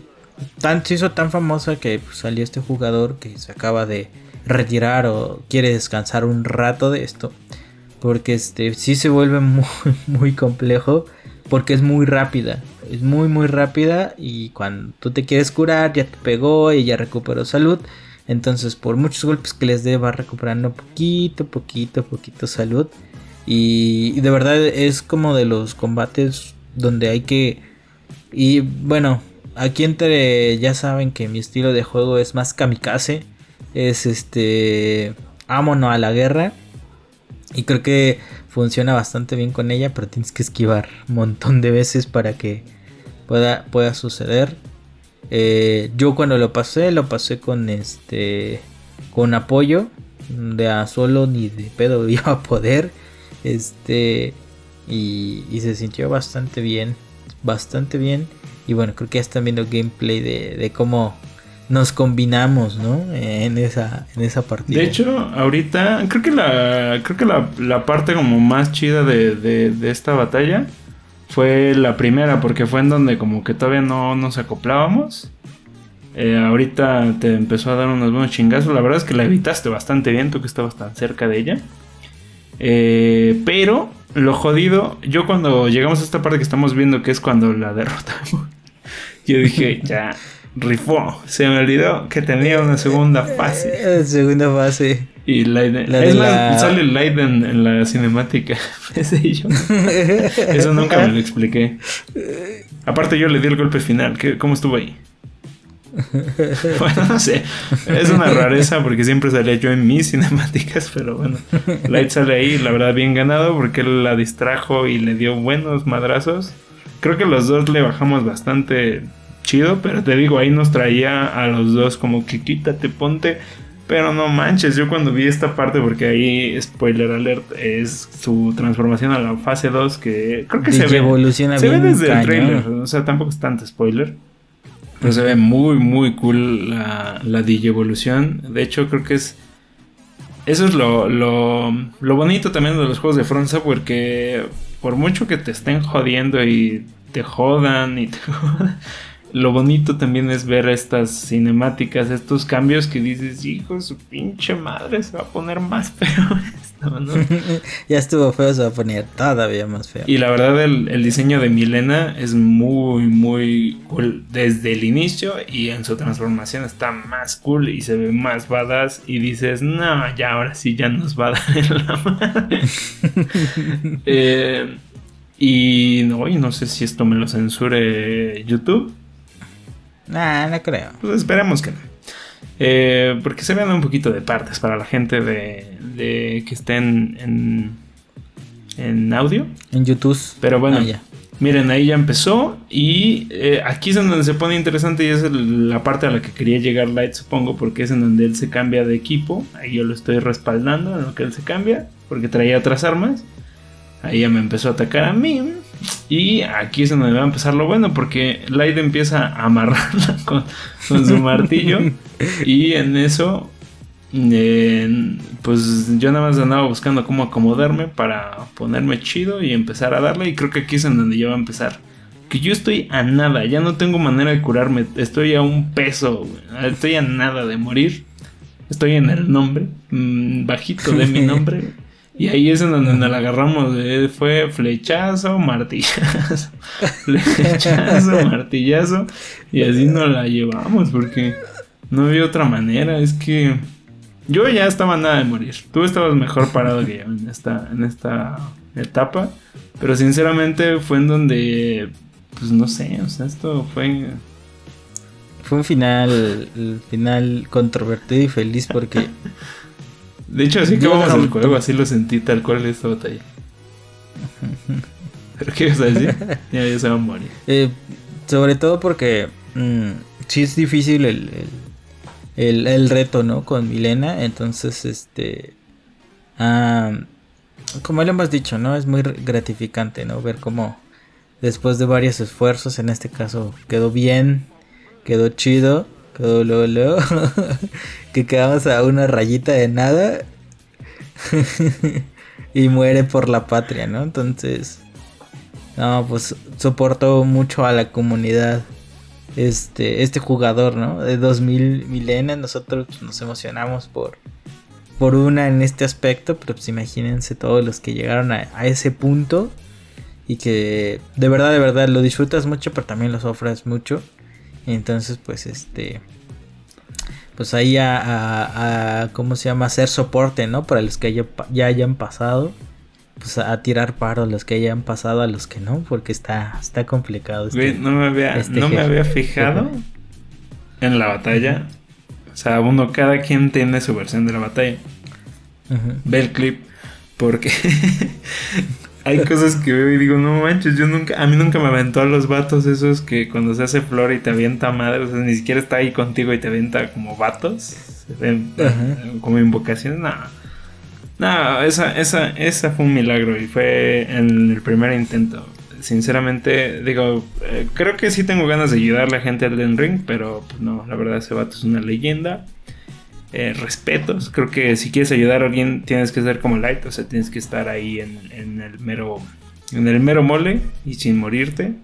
tan, se hizo tan famosa que pues, salió este jugador que se acaba de retirar o quiere descansar un rato de esto. Porque este sí se vuelve muy, muy complejo. Porque es muy rápida. Es muy muy rápida. Y cuando tú te quieres curar, ya te pegó y ya recuperó salud. Entonces, por muchos golpes que les dé, va recuperando poquito, poquito, poquito salud. Y, de verdad es como de los combates donde hay que... Y bueno, aquí entre ya saben que mi estilo de juego es más kamikaze. Es este... Ámonos a la guerra. Y creo que funciona bastante bien con ella, pero tienes que esquivar un montón de veces para que pueda, pueda suceder. Eh, yo cuando lo pasé, lo pasé con este. Con apoyo. De a solo ni de pedo iba a poder. Este. Y, se sintió bastante bien. Bastante bien. Y bueno, creo que ya están viendo gameplay de, cómo nos combinamos, ¿no? En esa, en esa partida. De hecho, ahorita creo que la, creo que la, parte como más chida de, de, esta batalla fue la primera, porque fue en donde como que todavía no nos acoplábamos. Eh, ahorita te empezó a dar unos buenos chingazos. La verdad es que la evitaste bastante bien, tú que estabas tan cerca de ella. Eh, pero lo jodido, yo cuando llegamos a esta parte que estamos viendo, que es cuando la derrotamos, yo dije, ya, rifó. Se me olvidó que tenía una segunda fase. Eh, segunda fase. Y Leiden. es la... sale Leiden en la cinemática. Eso nunca me lo expliqué. Aparte, yo le di el golpe final. ¿Cómo estuvo ahí? bueno, no sé. Es una rareza porque siempre salía yo en mis cinemáticas, pero bueno. Light sale ahí, la verdad, bien ganado porque él la distrajo y le dio buenos madrazos. Creo que los dos le bajamos bastante chido, pero te digo, ahí nos traía a los dos como que quítate, ponte pero no manches, yo cuando vi esta parte, porque ahí, spoiler alert, es su transformación a la fase 2, que creo que se ve. Evoluciona se ve desde el trailer, o sea, tampoco es tanto spoiler. Pero se ve muy, muy cool la, la evolución De hecho, creo que es. Eso es lo, lo, lo bonito también de los juegos de Front Software, que por mucho que te estén jodiendo y te jodan y te jodan, lo bonito también es ver estas cinemáticas, estos cambios que dices, hijo, su pinche madre se va a poner más feo esto, ¿no? ya estuvo feo, se va a poner todavía más feo. Y la verdad, el, diseño de Milena es muy, muy cool desde el inicio y en su transformación está más cool y se ve más badass y dices, no, ya ahora sí ya nos va a dar en la madre. Eh, y no, y no sé si esto me lo censure YouTube. Nah, no creo. Pues esperemos que no. Eh, porque se vean un poquito de partes para la gente de, que estén en, en audio. En YouTube. Pero bueno, ah, miren, ahí ya empezó. Y eh, aquí es donde se pone interesante y es la parte a la que quería llegar Light, supongo, porque es en donde él se cambia de equipo. Ahí yo lo estoy respaldando en lo que él se cambia, porque traía otras armas. Ahí ya me empezó a atacar a mí. Y aquí es donde va a empezar lo bueno, porque Light empieza a amarrarla con, su martillo. Y en eso, pues yo nada más andaba buscando cómo acomodarme para ponerme chido y empezar a darle. Y creo que aquí es en donde ya va a empezar. Que yo estoy a nada, ya no tengo manera de curarme. Estoy a un peso, estoy a nada de morir. Estoy en el nombre, mm, bajito de mi nombre. Y ahí es en donde nos la agarramos. Fue flechazo, martillazo. flechazo, martillazo. Y así nos la llevamos porque no había otra manera. Es que yo ya estaba nada de morir. Tú estabas mejor parado que yo en esta, en esta etapa. Pero sinceramente fue en donde, pues no sé, o sea, esto fue... Fue un final, el final controvertido y feliz porque De hecho, así que vamos al juego, así lo sentí tal cual en esta batalla. ¿Pero qué ibas a decir? ya, ya se va a morir. Eh, sobre todo porque mm, sí es difícil el, el, el, reto, ¿no? Con Milena. Entonces, este. como le hemos dicho, ¿no? Es muy gratificante, ¿no? Ver cómo después de varios esfuerzos, en este caso quedó bien, quedó chido que quedamos a una rayita de nada y muere por la patria, ¿no? Entonces, no, pues soportó mucho a la comunidad este este jugador, ¿no? De 2000 milenios, nosotros nos emocionamos por por una en este aspecto, pero pues imagínense todos los que llegaron a, ese punto y que de verdad, de verdad lo disfrutas mucho, pero también lo sufres mucho. Entonces, pues este, pues ahí a, ¿cómo se llama? Hacer soporte, ¿no? Para los que ya, hayan pasado. Pues a tirar paro a los que hayan pasado, a los que no, porque está, está complicado. Este, no me había, este no me había fijado en la batalla o sea, uno, cada quien tiene su versión de la batalla. Ve el clip. Porque hay cosas que veo y digo, no manches, yo nunca, a mí nunca me aventó a los vatos esos que cuando se hace flor y te avienta madre, o sea, ni siquiera está ahí contigo y te avienta como vatos, como invocaciones, nada. No, esa, esa, esa fue un milagro y fue en el primer intento sinceramente, digo, eh, creo que sí tengo ganas de ayudarle a gente al Den Ring, pero pues, no, la verdad ese vato es una leyenda. Eh, respetos, creo que si quieres ayudar a alguien tienes que ser como Light, o sea, tienes que estar ahí en, el mero en el mero mole y sin morirte.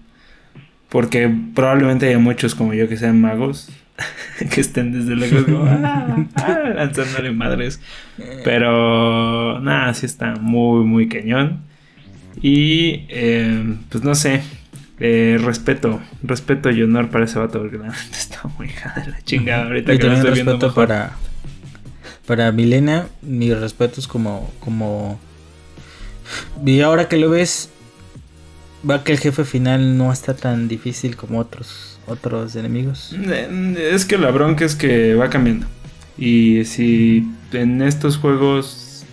Porque probablemente haya muchos como yo que sean magos que estén desde lejos como, ah, ah, lanzándole madres. Pero nada, sí está muy, muy cañón. Y eh, pues no sé, eh, respeto, respeto y honor para ese vato porque está muy hija de la chingada ahorita que lo estoy viendo para para Milena, mi respeto es como como y ahora que lo ves va que el jefe final no está tan difícil como otros otros enemigos. Eh, es que la bronca es que va cambiando. Y si en estos juegos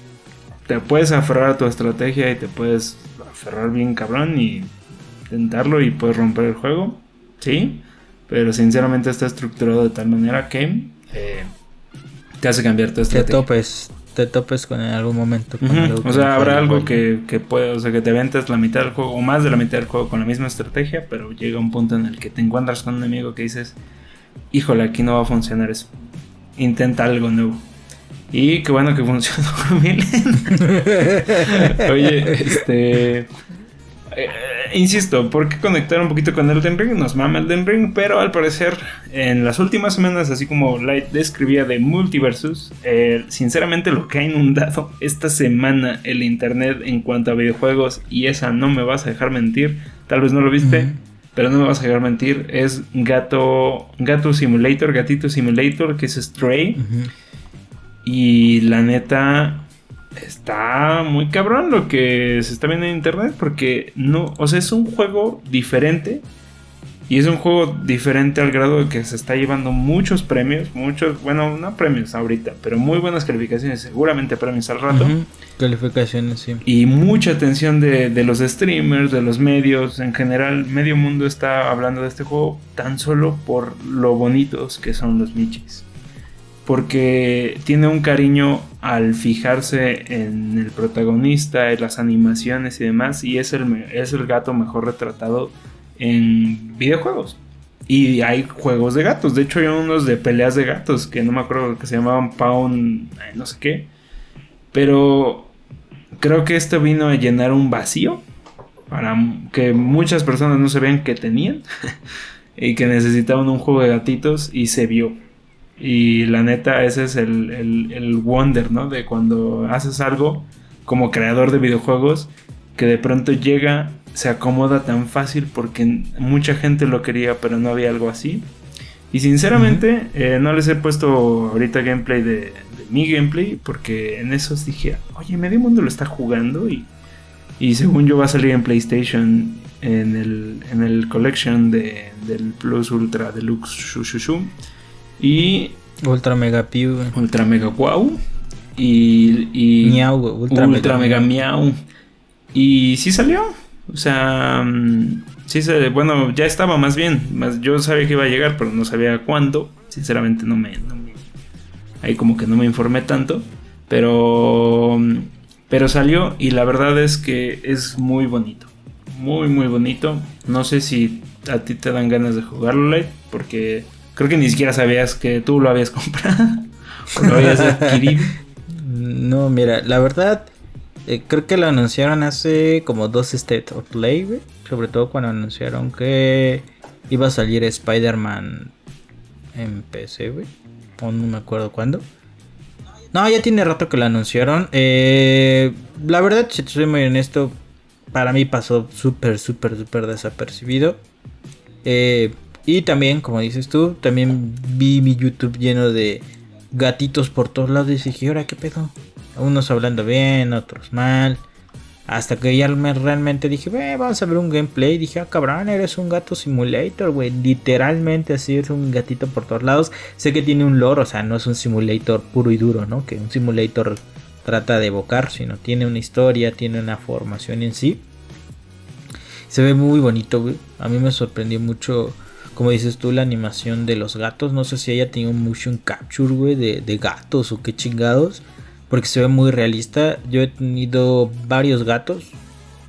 te puedes aferrar a tu estrategia y te puedes cerrar bien cabrón y intentarlo y puedes romper el juego, sí, pero sinceramente está estructurado de tal manera que eh, te hace cambiar tu estrategia. Te topes, te topes con en algún momento. o sea, habrá algo que, que puede, o sea, que te ventes la mitad del juego o más de la mitad del juego con la misma estrategia, pero llega un punto en el que te encuentras con un enemigo que dices, híjole, aquí no va a funcionar eso. Intenta algo nuevo. Y qué bueno que funcionó bien. Oye, este. Eh, insisto, ¿por qué conectar un poquito con Elden Ring? Nos mama Elden Ring, pero al parecer en las últimas semanas, así como Light describía de Multiversus, eh, sinceramente lo que ha inundado esta semana el internet en cuanto a videojuegos, y esa no me vas a dejar mentir, tal vez no lo viste, pero no me vas a dejar mentir, es Gato, Gato Simulator, Gatito Simulator, que es Stray. Y la neta está muy cabrón lo que se está viendo en internet porque no, o sea, es un juego diferente y es un juego diferente al grado de que se está llevando muchos premios, muchos, bueno, no premios ahorita, pero muy buenas calificaciones, seguramente premios al rato. Calificaciones, sí. Y mucha atención de, de, los streamers, de los medios, en general, medio mundo está hablando de este juego tan solo por lo bonitos que son los michis porque tiene un cariño al fijarse en el protagonista, en las animaciones y demás, y es el, es el gato mejor retratado en videojuegos. Y hay juegos de gatos, de hecho hay unos de peleas de gatos que no me acuerdo que se llamaban Pound, no sé qué, pero creo que esto vino a llenar un vacío para que muchas personas no se vean que tenían y que necesitaban un juego de gatitos y se vio y la neta, ese es el, el, wonder, ¿no? De cuando haces algo como creador de videojuegos que de pronto llega, se acomoda tan fácil porque mucha gente lo quería, pero no había algo así. Y sinceramente, eh, no les he puesto ahorita gameplay de, mi gameplay porque en esos dije, oye, medio mundo lo está jugando y, y según yo va a salir en PlayStation en el, en el collection de, del Plus Ultra Deluxe Shushushu. Y. Ultra Mega Pew. Ultra Mega Wow. Y. y miau, Ultra, Mega, Miau. Y sí salió. O sea. Mm, sí se, bueno, ya estaba más bien. Más, yo sabía que iba a llegar, pero no sabía cuándo. Sinceramente no me, no me. Ahí como que no me informé tanto. Pero. Mm, pero salió y la verdad es que es muy bonito. Muy, muy bonito. No sé si a ti te dan ganas de jugarlo, Light. Porque Creo que ni siquiera sabías que tú lo habías comprado o lo habías adquirido. No, mira, la verdad, eh, creo que lo anunciaron hace como dos State of Play, güey. Sobre todo cuando anunciaron que iba a salir Spider-Man en PC, güey. O no me acuerdo cuándo. No, ya tiene rato que lo anunciaron. Eh, la verdad, si soy muy honesto, para mí pasó súper, súper, súper desapercibido. Eh, y también, como dices tú, también vi mi YouTube lleno de gatitos por todos lados y dije, ¿ahora qué pedo? Unos hablando bien, otros mal. Hasta que ya me realmente dije, vamos a ver un gameplay. Dije, ah, cabrón, eres un gato simulator, güey. Literalmente así es un gatito por todos lados. Sé que tiene un lore, o sea, no es un simulator puro y duro, ¿no? Que un simulator trata de evocar, sino tiene una historia, tiene una formación en sí. Se ve muy bonito, güey. A mí me sorprendió mucho, como dices tú, la animación de los gatos. No sé si haya tenido un motion capture, güey, de, de gatos o qué chingados. Porque se ve muy realista. Yo he tenido varios gatos.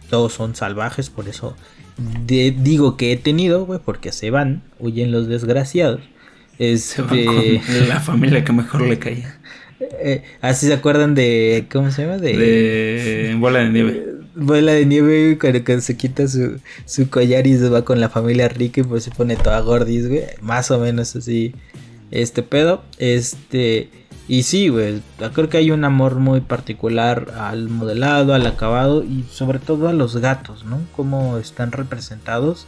Todos son salvajes, por eso digo que he tenido, güey, porque se van, huyen los desgraciados. Este... la familia que mejor le caía. Eh, así se acuerdan de. ¿Cómo se llama? De. Bola de nieve. Bola de nieve, cuando, se quita su, su, collar y se va con la familia rica y pues se pone toda gordis, güey. Más o menos así. Este pedo. Este. Y sí, güey. Creo que hay un amor muy particular al modelado, al acabado y sobre todo a los gatos, ¿no? Cómo están representados.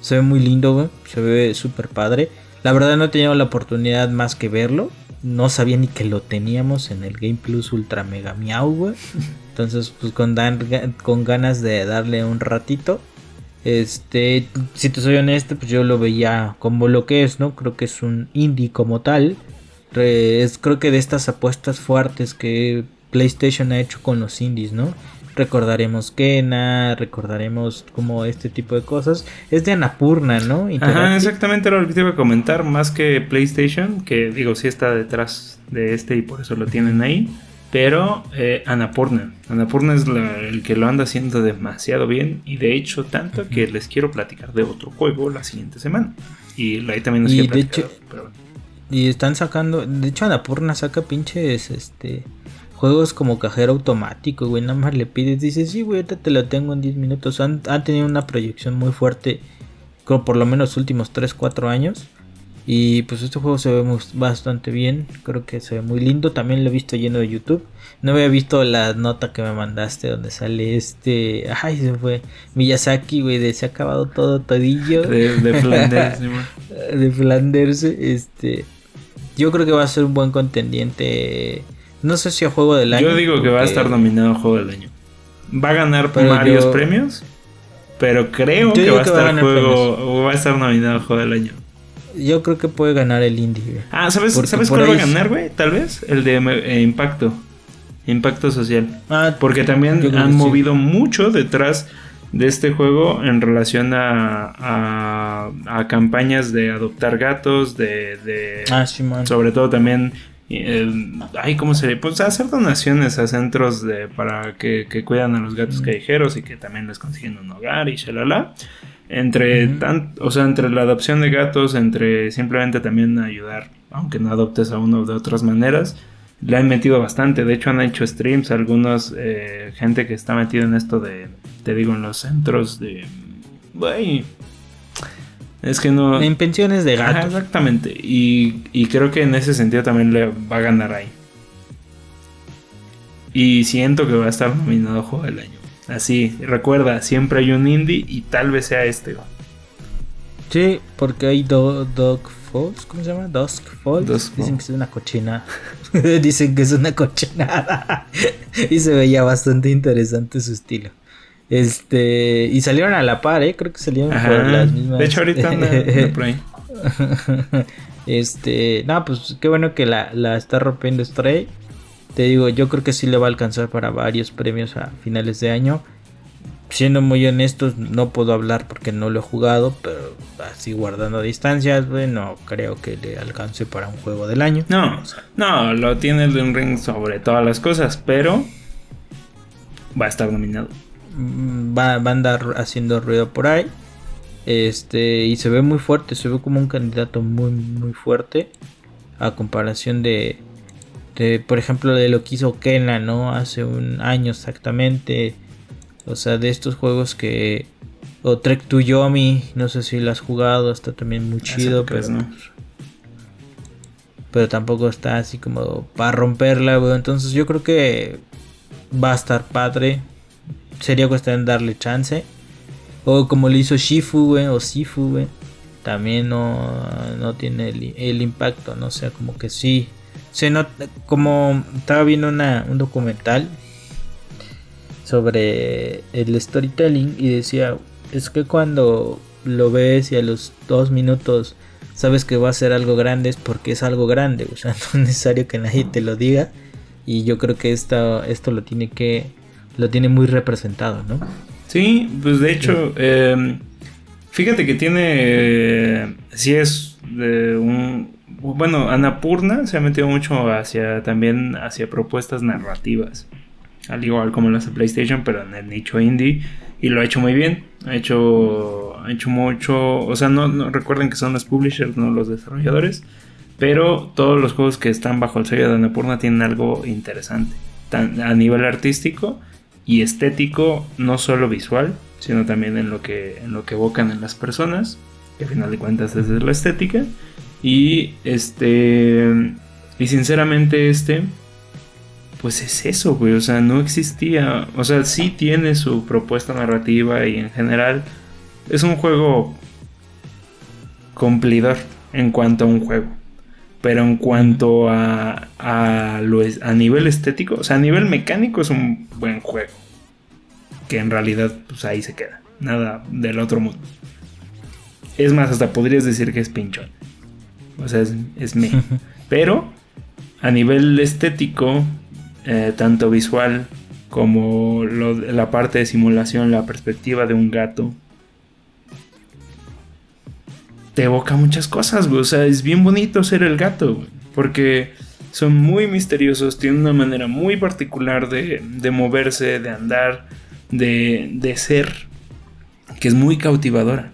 Se ve muy lindo, güey. Se ve súper padre. La verdad no he tenido la oportunidad más que verlo no sabía ni que lo teníamos en el Game Plus Ultra Mega Miau, güey. Entonces, pues con, con ganas de darle un ratito. Este, si te soy honesto, pues yo lo veía como lo que es, ¿no? Creo que es un indie como tal. es, creo que de estas apuestas fuertes que PlayStation ha hecho con los indies, ¿no? Recordaremos Kena, recordaremos como este tipo de cosas. Es de Anapurna, ¿no? Ajá, exactamente era lo que te iba a comentar, más que PlayStation, que digo, sí está detrás de este y por eso lo tienen ahí. Pero eh, Anapurna, Anapurna es el que lo anda haciendo demasiado bien y de hecho tanto que les quiero platicar de otro juego la siguiente semana. Y ahí también nos y de hecho, Y están sacando, de hecho Anapurna saca pinches, este juegos como cajero automático, güey, nada más le pides, dices, sí, güey, ahorita te lo tengo en 10 minutos. Han, tenido una proyección muy fuerte, como por lo menos los últimos 3, 4 años. Y pues este juego se ve bastante bien, creo que se ve muy lindo, también lo he visto lleno de YouTube. No había visto la nota que me mandaste donde sale este, ay, se fue Miyazaki, güey, de se ha acabado todo todillo. De, de Flanders, de Flanders, este, yo creo que va a ser un buen contendiente no sé si a juego del año. Yo digo que va a estar nominado a juego del año. Va a ganar varios premios, pero creo que, va, a estar juego, va a estar nominado a juego del año. Yo creo que puede ganar el indie. Ah, ¿sabes, ¿sabes cuál va a ganar, güey? Tal vez el de eh, impacto. Impacto social. Ah, Porque también han movido mucho detrás de este juego en relación a, a, campañas de adoptar gatos, de, de ah, sí, sobre todo también eh, ay, ¿cómo se Pues hacer donaciones a centros de, para que, que cuidan a los gatos callejeros y que también les consiguen un hogar y shalala. Entre, tan, o sea, entre la adopción de gatos, entre simplemente también ayudar, aunque no adoptes a uno de otras maneras, le han metido bastante. De hecho, han hecho streams, algunos, eh, gente que está metida en esto de, te digo, en los centros de... Güey, es que no. En pensiones de gato. exactamente. Y, creo que en ese sentido también le va a ganar ahí. Y siento que va a estar nominado a Juego del Año. Así, recuerda, siempre hay un indie y tal vez sea este. Sí, porque hay Dog Falls, ¿cómo se llama? Dusk Falls. Dicen que es una cochina. Dicen que es una cochinada. y se veía bastante interesante su estilo. Este, y salieron a la par, ¿eh? Creo que salieron por las mismas. De hecho, ahorita anda, por ahí. Este, no, pues qué bueno que la, la está rompiendo Stray. Te digo, yo creo que sí le va a alcanzar para varios premios a finales de año. Siendo muy honestos, no puedo hablar porque no lo he jugado, pero así guardando distancias, bueno, creo que le alcance para un juego del año. No, no, lo tiene el de un ring sobre todas las cosas, pero va a estar nominado. Mm, va, a andar haciendo ruido por ahí. Este, y se ve muy fuerte, se ve como un candidato muy, muy fuerte. A comparación de, de por ejemplo, de lo que hizo Kena, ¿no? Hace un año exactamente. O sea, de estos juegos que. O Trek to Yomi, no sé si lo has jugado, está también muy chido, pero. pero tampoco está así como para romperla, güey. Entonces yo creo que va a estar padre. Sería cuestión darle chance. O como le hizo Shifu, güey, o Sifu, güey. También no, no tiene el, impacto, ¿no? O sea, como que sí. Se nota, como estaba viendo una, un documental sobre el storytelling y decía, es que cuando lo ves y a los dos minutos sabes que va a ser algo grande es porque es algo grande, o sea, no es necesario que nadie te lo diga y yo creo que esto lo tiene que, lo tiene muy representado, ¿no? Sí, pues de hecho, em, fíjate que tiene, si es un, bueno, Anapurna se ha metido mucho hacia, también hacia propuestas narrativas al igual como lo hace PlayStation, pero en el nicho indie. Y lo ha hecho muy bien. Ha hecho, ha hecho mucho. O sea, no, recuerden que son los publishers, no los desarrolladores. Pero todos los juegos que están bajo el sello de Annapurna tienen algo interesante. a nivel artístico y estético, no solo visual, sino también en lo que, en lo que evocan en las personas. Que al final de cuentas es la estética. Y este. Y sinceramente, este pues es eso, güey. O sea, no existía. O sea, sí tiene su propuesta narrativa y en general es un juego cumplidor en cuanto a un juego. Pero en cuanto a, a, lo, a nivel estético, o sea, a nivel mecánico es un buen juego. Que en realidad, pues ahí se queda. Nada del otro mundo. Es más, hasta podrías decir que es pinchón. O sea, es, es me. Pero a nivel estético, eh, tanto visual como la parte de simulación, la perspectiva de un gato, te evoca muchas cosas, O sea, es bien bonito ser el gato, Porque son muy misteriosos, tienen una manera muy particular de, moverse, de andar, de, de ser, que es muy cautivadora.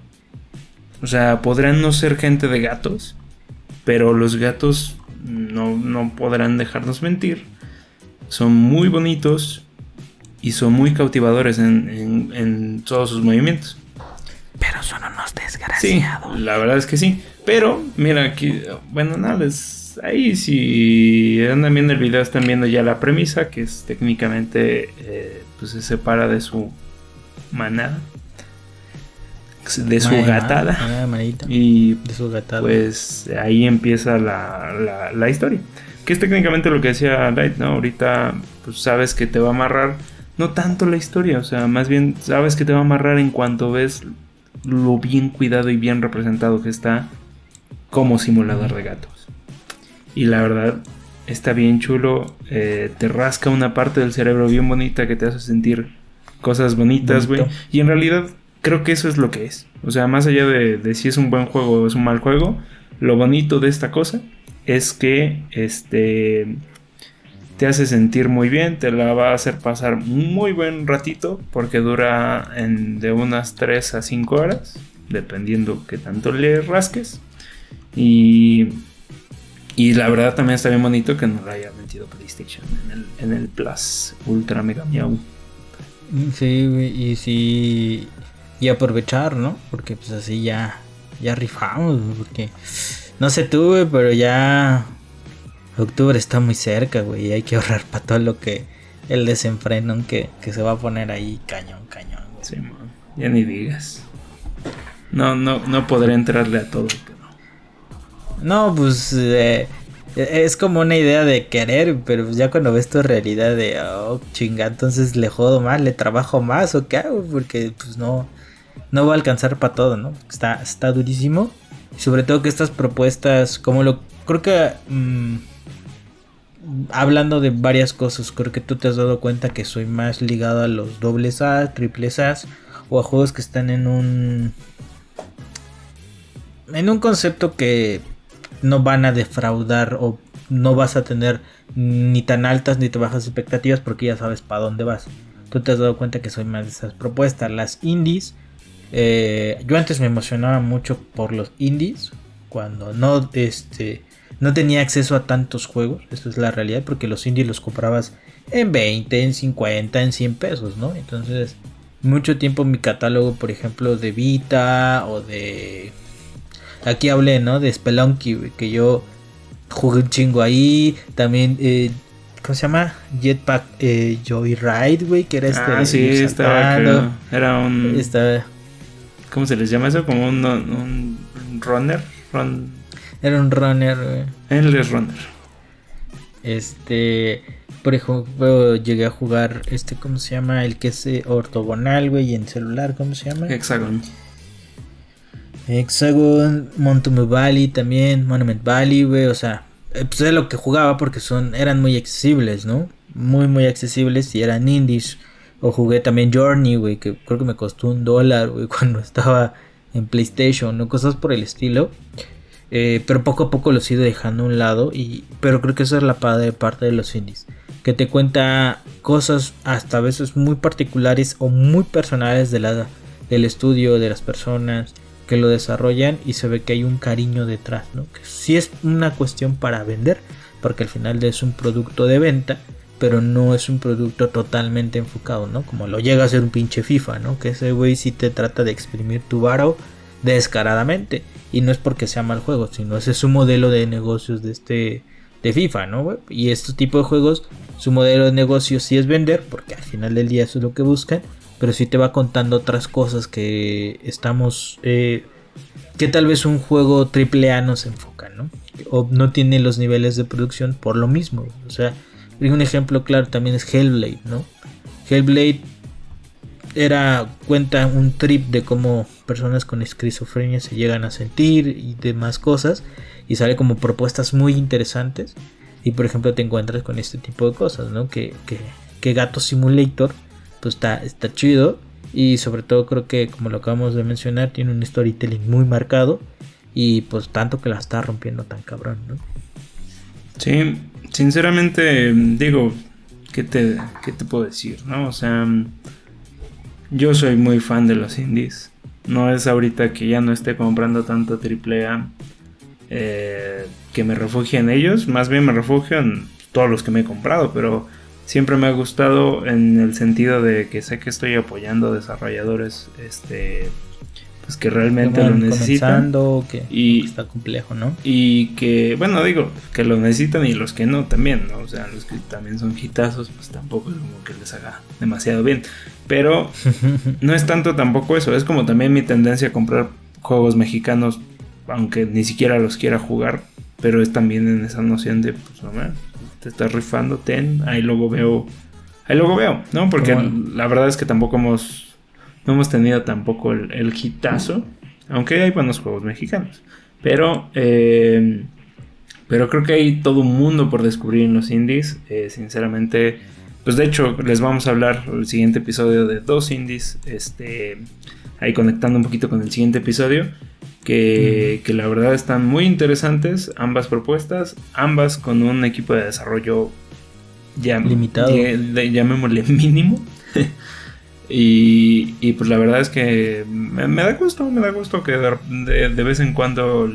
O sea, podrán no ser gente de gatos, pero los gatos no, no podrán dejarnos mentir son muy bonitos y son muy cautivadores en, todos sus movimientos. Pero son unos desgraciados. Sí, la verdad es que sí. Pero, mira, aquí, bueno, nada, les, ahí si andan viendo el video están viendo ya la premisa, que es técnicamente, eh, pues se separa de su manada. De su gatada. y de su gatada. pues ahí empieza la, la historia. Que es técnicamente lo que decía Light, ¿no? Ahorita pues sabes que te va a amarrar, no tanto la historia, o sea, más bien sabes que te va a amarrar en cuanto ves lo bien cuidado y bien representado que está como simulador de gatos. Y la verdad, está bien chulo, eh, te rasca una parte del cerebro bien bonita que te hace sentir cosas bonitas, güey. Y en realidad creo que eso es lo que es. O sea, más allá de, de si es un buen juego o es un mal juego, lo bonito de esta cosa es que este te hace sentir muy bien, te la va a hacer pasar muy buen ratito porque dura en, de unas 3 a 5 horas, dependiendo que tanto le rasques. Y, y la verdad también está bien bonito que no lo haya metido PlayStation en el, en el Plus Ultra Mega Miau. Sí, y sí, y aprovechar, ¿no? Porque pues así ya, ya rifamos, porque no sé tú, pero ya octubre está muy cerca, güey. Y hay que ahorrar para todo lo que el desenfreno que, que se va a poner ahí cañón, cañón. Sí, man. Ya ni digas. No, no, no podré entrarle a todo, pero... No, pues eh, es como una idea de querer, pero ya cuando ves tu realidad de, oh, chinga, entonces le jodo más, le trabajo más o qué hago, porque pues no, no va a alcanzar para todo, ¿no? Está, está durísimo. Sobre todo que estas propuestas, como lo creo que mm, hablando de varias cosas, creo que tú te has dado cuenta que soy más ligado a los dobles A, triples A o a juegos que están en un en un concepto que no van a defraudar o no vas a tener ni tan altas ni tan bajas expectativas porque ya sabes para dónde vas. Tú te has dado cuenta que soy más de esas propuestas. Las indies eh, yo antes me emocionaba mucho por los indies. Cuando no, este, no tenía acceso a tantos juegos. Esto es la realidad. Porque los indies los comprabas en 20, en 50, en 100 pesos, ¿no? Entonces, mucho tiempo mi catálogo, por ejemplo, de Vita o de... Aquí hablé, ¿no? De Spelunky, que yo jugué un chingo ahí. También, eh, ¿cómo se llama? Jetpack eh, Joyride, güey, que era este. Ah, sí, estaba. Era un. Estaba. ¿Cómo se les llama eso? Como un, un runner. Run... Era un runner, güey. Endless runner. Este. Por ejemplo, llegué a jugar este, ¿cómo se llama? El que es eh, ortogonal, güey, en celular, ¿cómo se llama? Hexagon. Hexagon, Monument Valley también, Monument Valley, güey, o sea, eh, pues es lo que jugaba porque son, eran muy accesibles, ¿no? Muy, muy accesibles y eran indies. O jugué también Journey, güey, que creo que me costó un dólar, güey, cuando estaba en PlayStation, ¿no? Cosas por el estilo. Eh, pero poco a poco los he ido dejando a un lado. Y, pero creo que esa es la parte de los indies. Que te cuenta cosas hasta a veces muy particulares o muy personales de del estudio, de las personas que lo desarrollan y se ve que hay un cariño detrás, ¿no? Que es una cuestión para vender, porque al final es un producto de venta, pero no es un producto totalmente enfocado, ¿no? Como lo llega a ser un pinche FIFA, ¿no? Que ese güey sí te trata de exprimir tu varo descaradamente y no es porque sea mal juego, sino ese es su modelo de negocios de este de FIFA, ¿no? Y este tipo de juegos, su modelo de negocio sí es vender, porque al final del día eso es lo que buscan, pero sí te va contando otras cosas que estamos, eh, que tal vez un juego triple A no se enfoca, ¿no? O no tiene los niveles de producción por lo mismo. O sea, un ejemplo claro también es Hellblade, ¿no? Hellblade era cuenta un trip de cómo personas con esquizofrenia se llegan a sentir y demás cosas y sale como propuestas muy interesantes y por ejemplo te encuentras con este tipo de cosas, ¿no? Que, que, que Gato Simulator pues está, está chido. Y sobre todo creo que, como lo acabamos de mencionar, tiene un storytelling muy marcado. Y pues tanto que la está rompiendo tan cabrón, ¿no? Sí, sinceramente digo, ¿qué te, qué te puedo decir? ¿no? O sea, yo soy muy fan de los indies. No es ahorita que ya no esté comprando tanto AAA eh, que me refugie en ellos. Más bien me refugio en todos los que me he comprado, pero siempre me ha gustado en el sentido de que sé que estoy apoyando desarrolladores este pues que realmente lo necesitan. que y está complejo no y que bueno digo que lo necesitan y los que no también no o sea los que también son hitazos pues tampoco es como que les haga demasiado bien. Pero no es tanto tampoco eso es como también mi tendencia a comprar juegos mexicanos aunque ni siquiera los quiera jugar pero es también en esa noción de pues no, te estás rifando, ten, ahí luego veo, ahí luego veo, ¿no? Porque la verdad es que tampoco hemos, no hemos tenido tampoco el, el hitazo, aunque hay buenos juegos mexicanos, pero, eh, pero creo que hay todo un mundo por descubrir en los indies, eh, sinceramente, pues de hecho les vamos a hablar el siguiente episodio de dos indies, este, ahí conectando un poquito con el siguiente episodio que, la verdad están muy interesantes ambas propuestas, ambas con un equipo de desarrollo ya limitado, llamémosle mínimo. y, pues la verdad es que me, da gusto, me da gusto que de, vez en cuando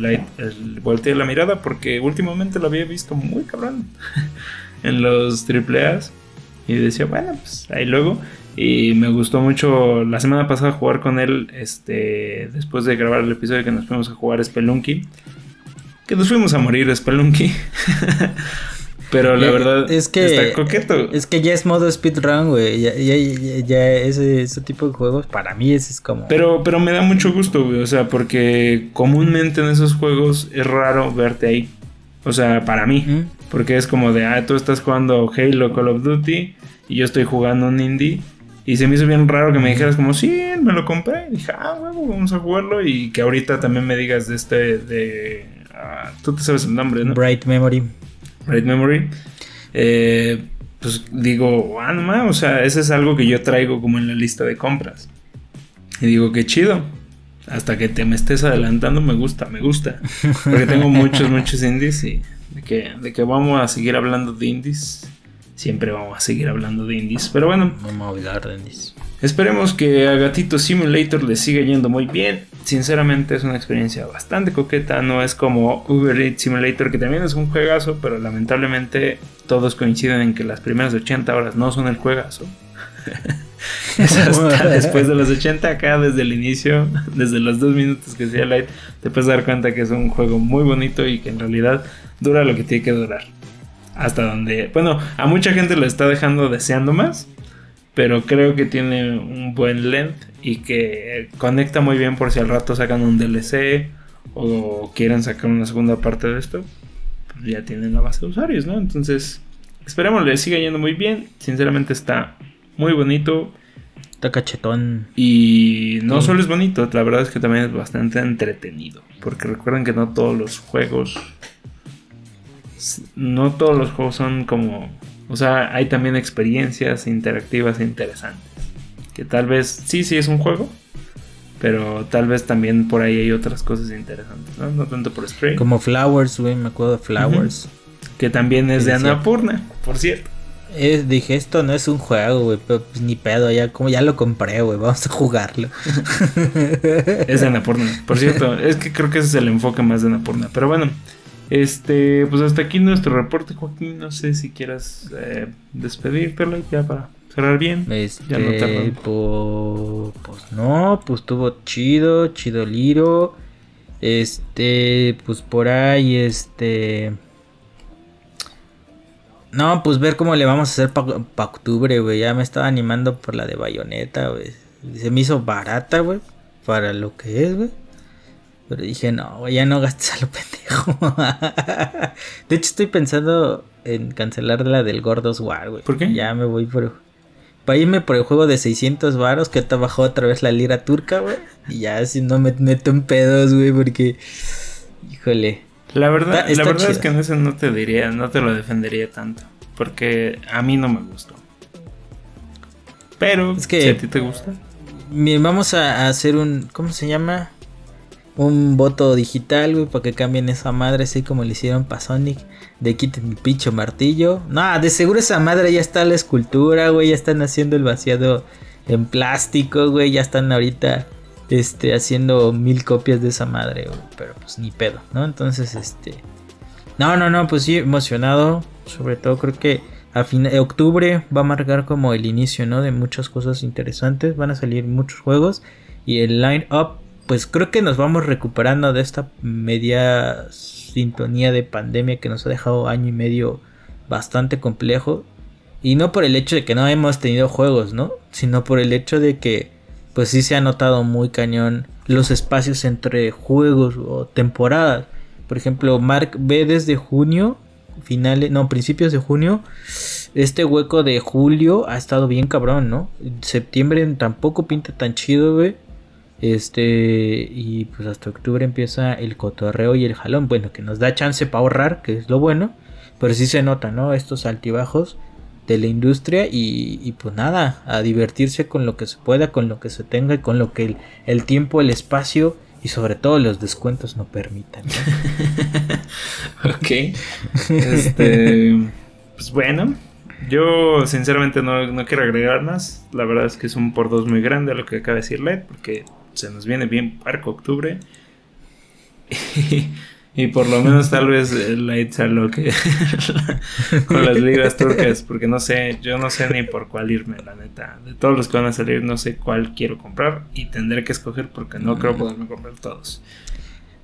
voltee la mirada porque últimamente lo había visto muy cabrón en los AAAs y decía, bueno, pues ahí luego. Y me gustó mucho la semana pasada jugar con él, este, después de grabar el episodio que nos fuimos a jugar Spelunky. Que nos fuimos a morir Spelunky. Pero la verdad es que está coqueto. Es que ya es modo speedrun, güey. Ya, ya, ya, ese, ese, tipo de juegos para mí ese es como. Pero, pero me da mucho gusto, güey. O sea, porque comúnmente en esos juegos es raro verte ahí. O sea, para mí. Porque es como de, ah, tú estás jugando Halo, Call of Duty. Y yo estoy jugando un indie. Y se me hizo bien raro que me dijeras como, sí, me lo compré. Y dije, ah, bueno, vamos a jugarlo. Y que ahorita también me digas de este, de... Ah, tú te sabes el nombre, ¿no? Bright Memory. Bright Memory. Eh, pues digo, ah, no o sea, ese es algo que yo traigo como en la lista de compras. Y digo, qué chido. Hasta que te me estés adelantando, me gusta, me gusta. Porque tengo muchos, muchos indies y de que, de que vamos a seguir hablando de indies siempre vamos a seguir hablando de indies. Pero bueno, vamos a olvidar de indies. Esperemos que a Gatito Simulator le siga yendo muy bien. Sinceramente es una experiencia bastante coqueta. No es como Uber Eats Simulator, que también es un juegazo, pero lamentablemente todos coinciden en que las primeras 80 horas no son el juegazo. es hasta después de los 80 acá, desde el inicio, desde los dos minutos que sea Light, te puedes dar cuenta que es un juego muy bonito y que en realidad dura lo que tiene que durar. Hasta donde, bueno, a mucha gente lo está dejando deseando más, pero creo que tiene un buen length y que conecta muy bien por si al rato sacan un DLC o quieren sacar una segunda parte de esto, pues ya tienen la base de usuarios, ¿no? Entonces, esperemos le siga yendo muy bien. Sinceramente está muy bonito. Está cachetón. Y no solo es bonito, la verdad es que también es bastante entretenido. Porque recuerden que no todos los juegos. No todos los juegos son como. O sea, hay también experiencias interactivas e interesantes. Que tal vez sí, sí es un juego. Pero tal vez también por ahí hay otras cosas interesantes, ¿no? No tanto por Stray. Como Flowers, güey, me acuerdo de Flowers. Que también es de Annapurna, por cierto. dije, esto no es un juego, güey, pero pues ni pedo, ya como ya lo compré, güey, vamos a jugarlo. es de Annapurna, por cierto, es que creo que ese es el enfoque más de Annapurna, pero bueno, este, pues hasta aquí nuestro reporte, Joaquín, no sé si quieras eh, despedirte, ya para cerrar bien. Este, ya no pues no, pues estuvo chido, chido Liro. Este, pues por ahí, este. No, pues ver cómo le vamos a hacer para octubre, güey. Ya me estaba animando por la de bayoneta, güey. Se me hizo barata, güey. Para lo que es, güey. Pero dije, no, güey, ya no gastes a lo pendejo. de hecho, estoy pensando en cancelar la del Gordos War, güey. ¿Por qué? Ya me voy por para irme por el juego de 600 varos que te bajó otra vez la lira turca, güey. Y ya si no me meto en pedos, güey, porque híjole. La verdad, la verdad es que en ese no te diría, no te lo defendería tanto, porque a mí no me gustó. Pero es que si a ti te gusta. Vamos a hacer un ¿cómo se llama? Un voto digital, güey, para que cambien esa madre, así como le hicieron para Sonic, de quiten el pincho martillo. No, de seguro esa madre ya está la escultura, güey, ya están haciendo el vaciado en plástico, güey, ya están ahorita este haciendo mil copias de esa madre, güey, pero pues ni pedo, ¿no? Entonces, este No, no, no, pues sí emocionado, sobre todo creo que a fin de octubre va a marcar como el inicio, ¿no? De muchas cosas interesantes, van a salir muchos juegos y el line up pues creo que nos vamos recuperando de esta media sintonía de pandemia que nos ha dejado año y medio bastante complejo. Y no por el hecho de que no hemos tenido juegos, ¿no? Sino por el hecho de que, pues sí se ha notado muy cañón los espacios entre juegos o temporadas. Por ejemplo, Mark ve desde junio, finales, no, principios de junio, este hueco de julio ha estado bien cabrón, ¿no? Septiembre tampoco pinta tan chido, güey. Este, y pues hasta octubre empieza el cotorreo y el jalón. Bueno, que nos da chance para ahorrar, que es lo bueno. Pero sí se nota, ¿no? Estos altibajos de la industria y, pues nada, a divertirse con lo que se pueda, con lo que se tenga y con lo que el, tiempo, el espacio y sobre todo los descuentos no permitan. ok. Este, pues bueno, yo sinceramente no, no, quiero agregar más. La verdad es que es un por dos muy grande lo que acaba de decir Led, porque se nos viene bien parco octubre. y por lo menos tal vez Light lo que con las ligas turcas, porque no sé, yo no sé ni por cuál irme, la neta. De todos los que van a salir, no sé cuál quiero comprar y tendré que escoger porque no creo poderme comprar todos.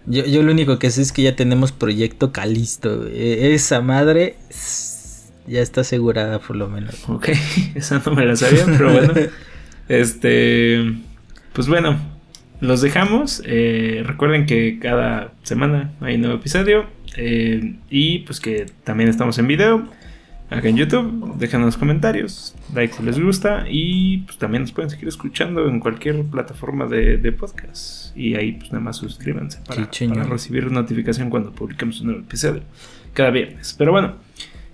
Yo, yo lo único que sé es que ya tenemos proyecto Calisto. E, esa madre ya está asegurada por lo menos. Ok, esa no me la sabía, pero bueno. este, pues bueno, los dejamos. Eh, recuerden que cada semana hay un nuevo episodio. Eh, y pues que también estamos en video. Acá en YouTube. Déjanos comentarios. Like si les gusta. Y pues también nos pueden seguir escuchando en cualquier plataforma de, podcast. Y ahí pues nada más suscríbanse para, recibir notificación cuando publiquemos un nuevo episodio. Cada viernes. Pero bueno.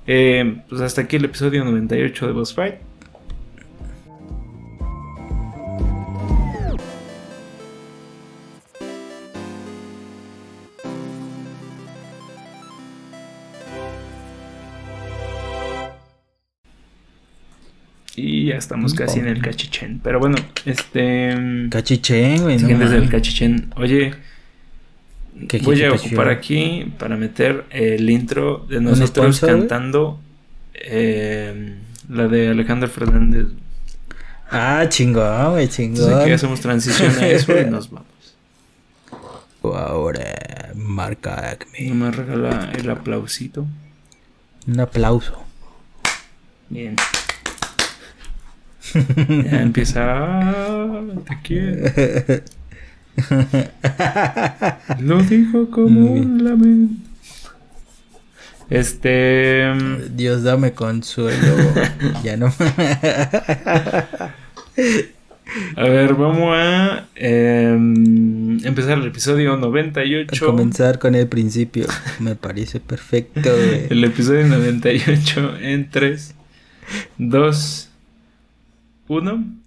Eh, pues hasta aquí el episodio 98 de Boss Fight. Ya estamos casi en el cachichén. Pero bueno, este. Cachichén, güey. No desde el cachichén. Oye. voy a ocupar aquí para meter el intro de nosotros cantando eh, la de Alejandro Fernández. Ah, chingón, güey, chingón. Así que hacemos transición a eso y nos vamos. Ahora, marca Acme. No me regala el aplausito. Un aplauso. Bien. ya empieza. ah, Te quiero. Lo dijo como un lamento. Este. Dios, dame consuelo. ya no. A ver, vamos a em, empezar el episodio A 98. comenzar con el principio. Me parece perfecto, güey. El episodio 98 en 3, 2, 1.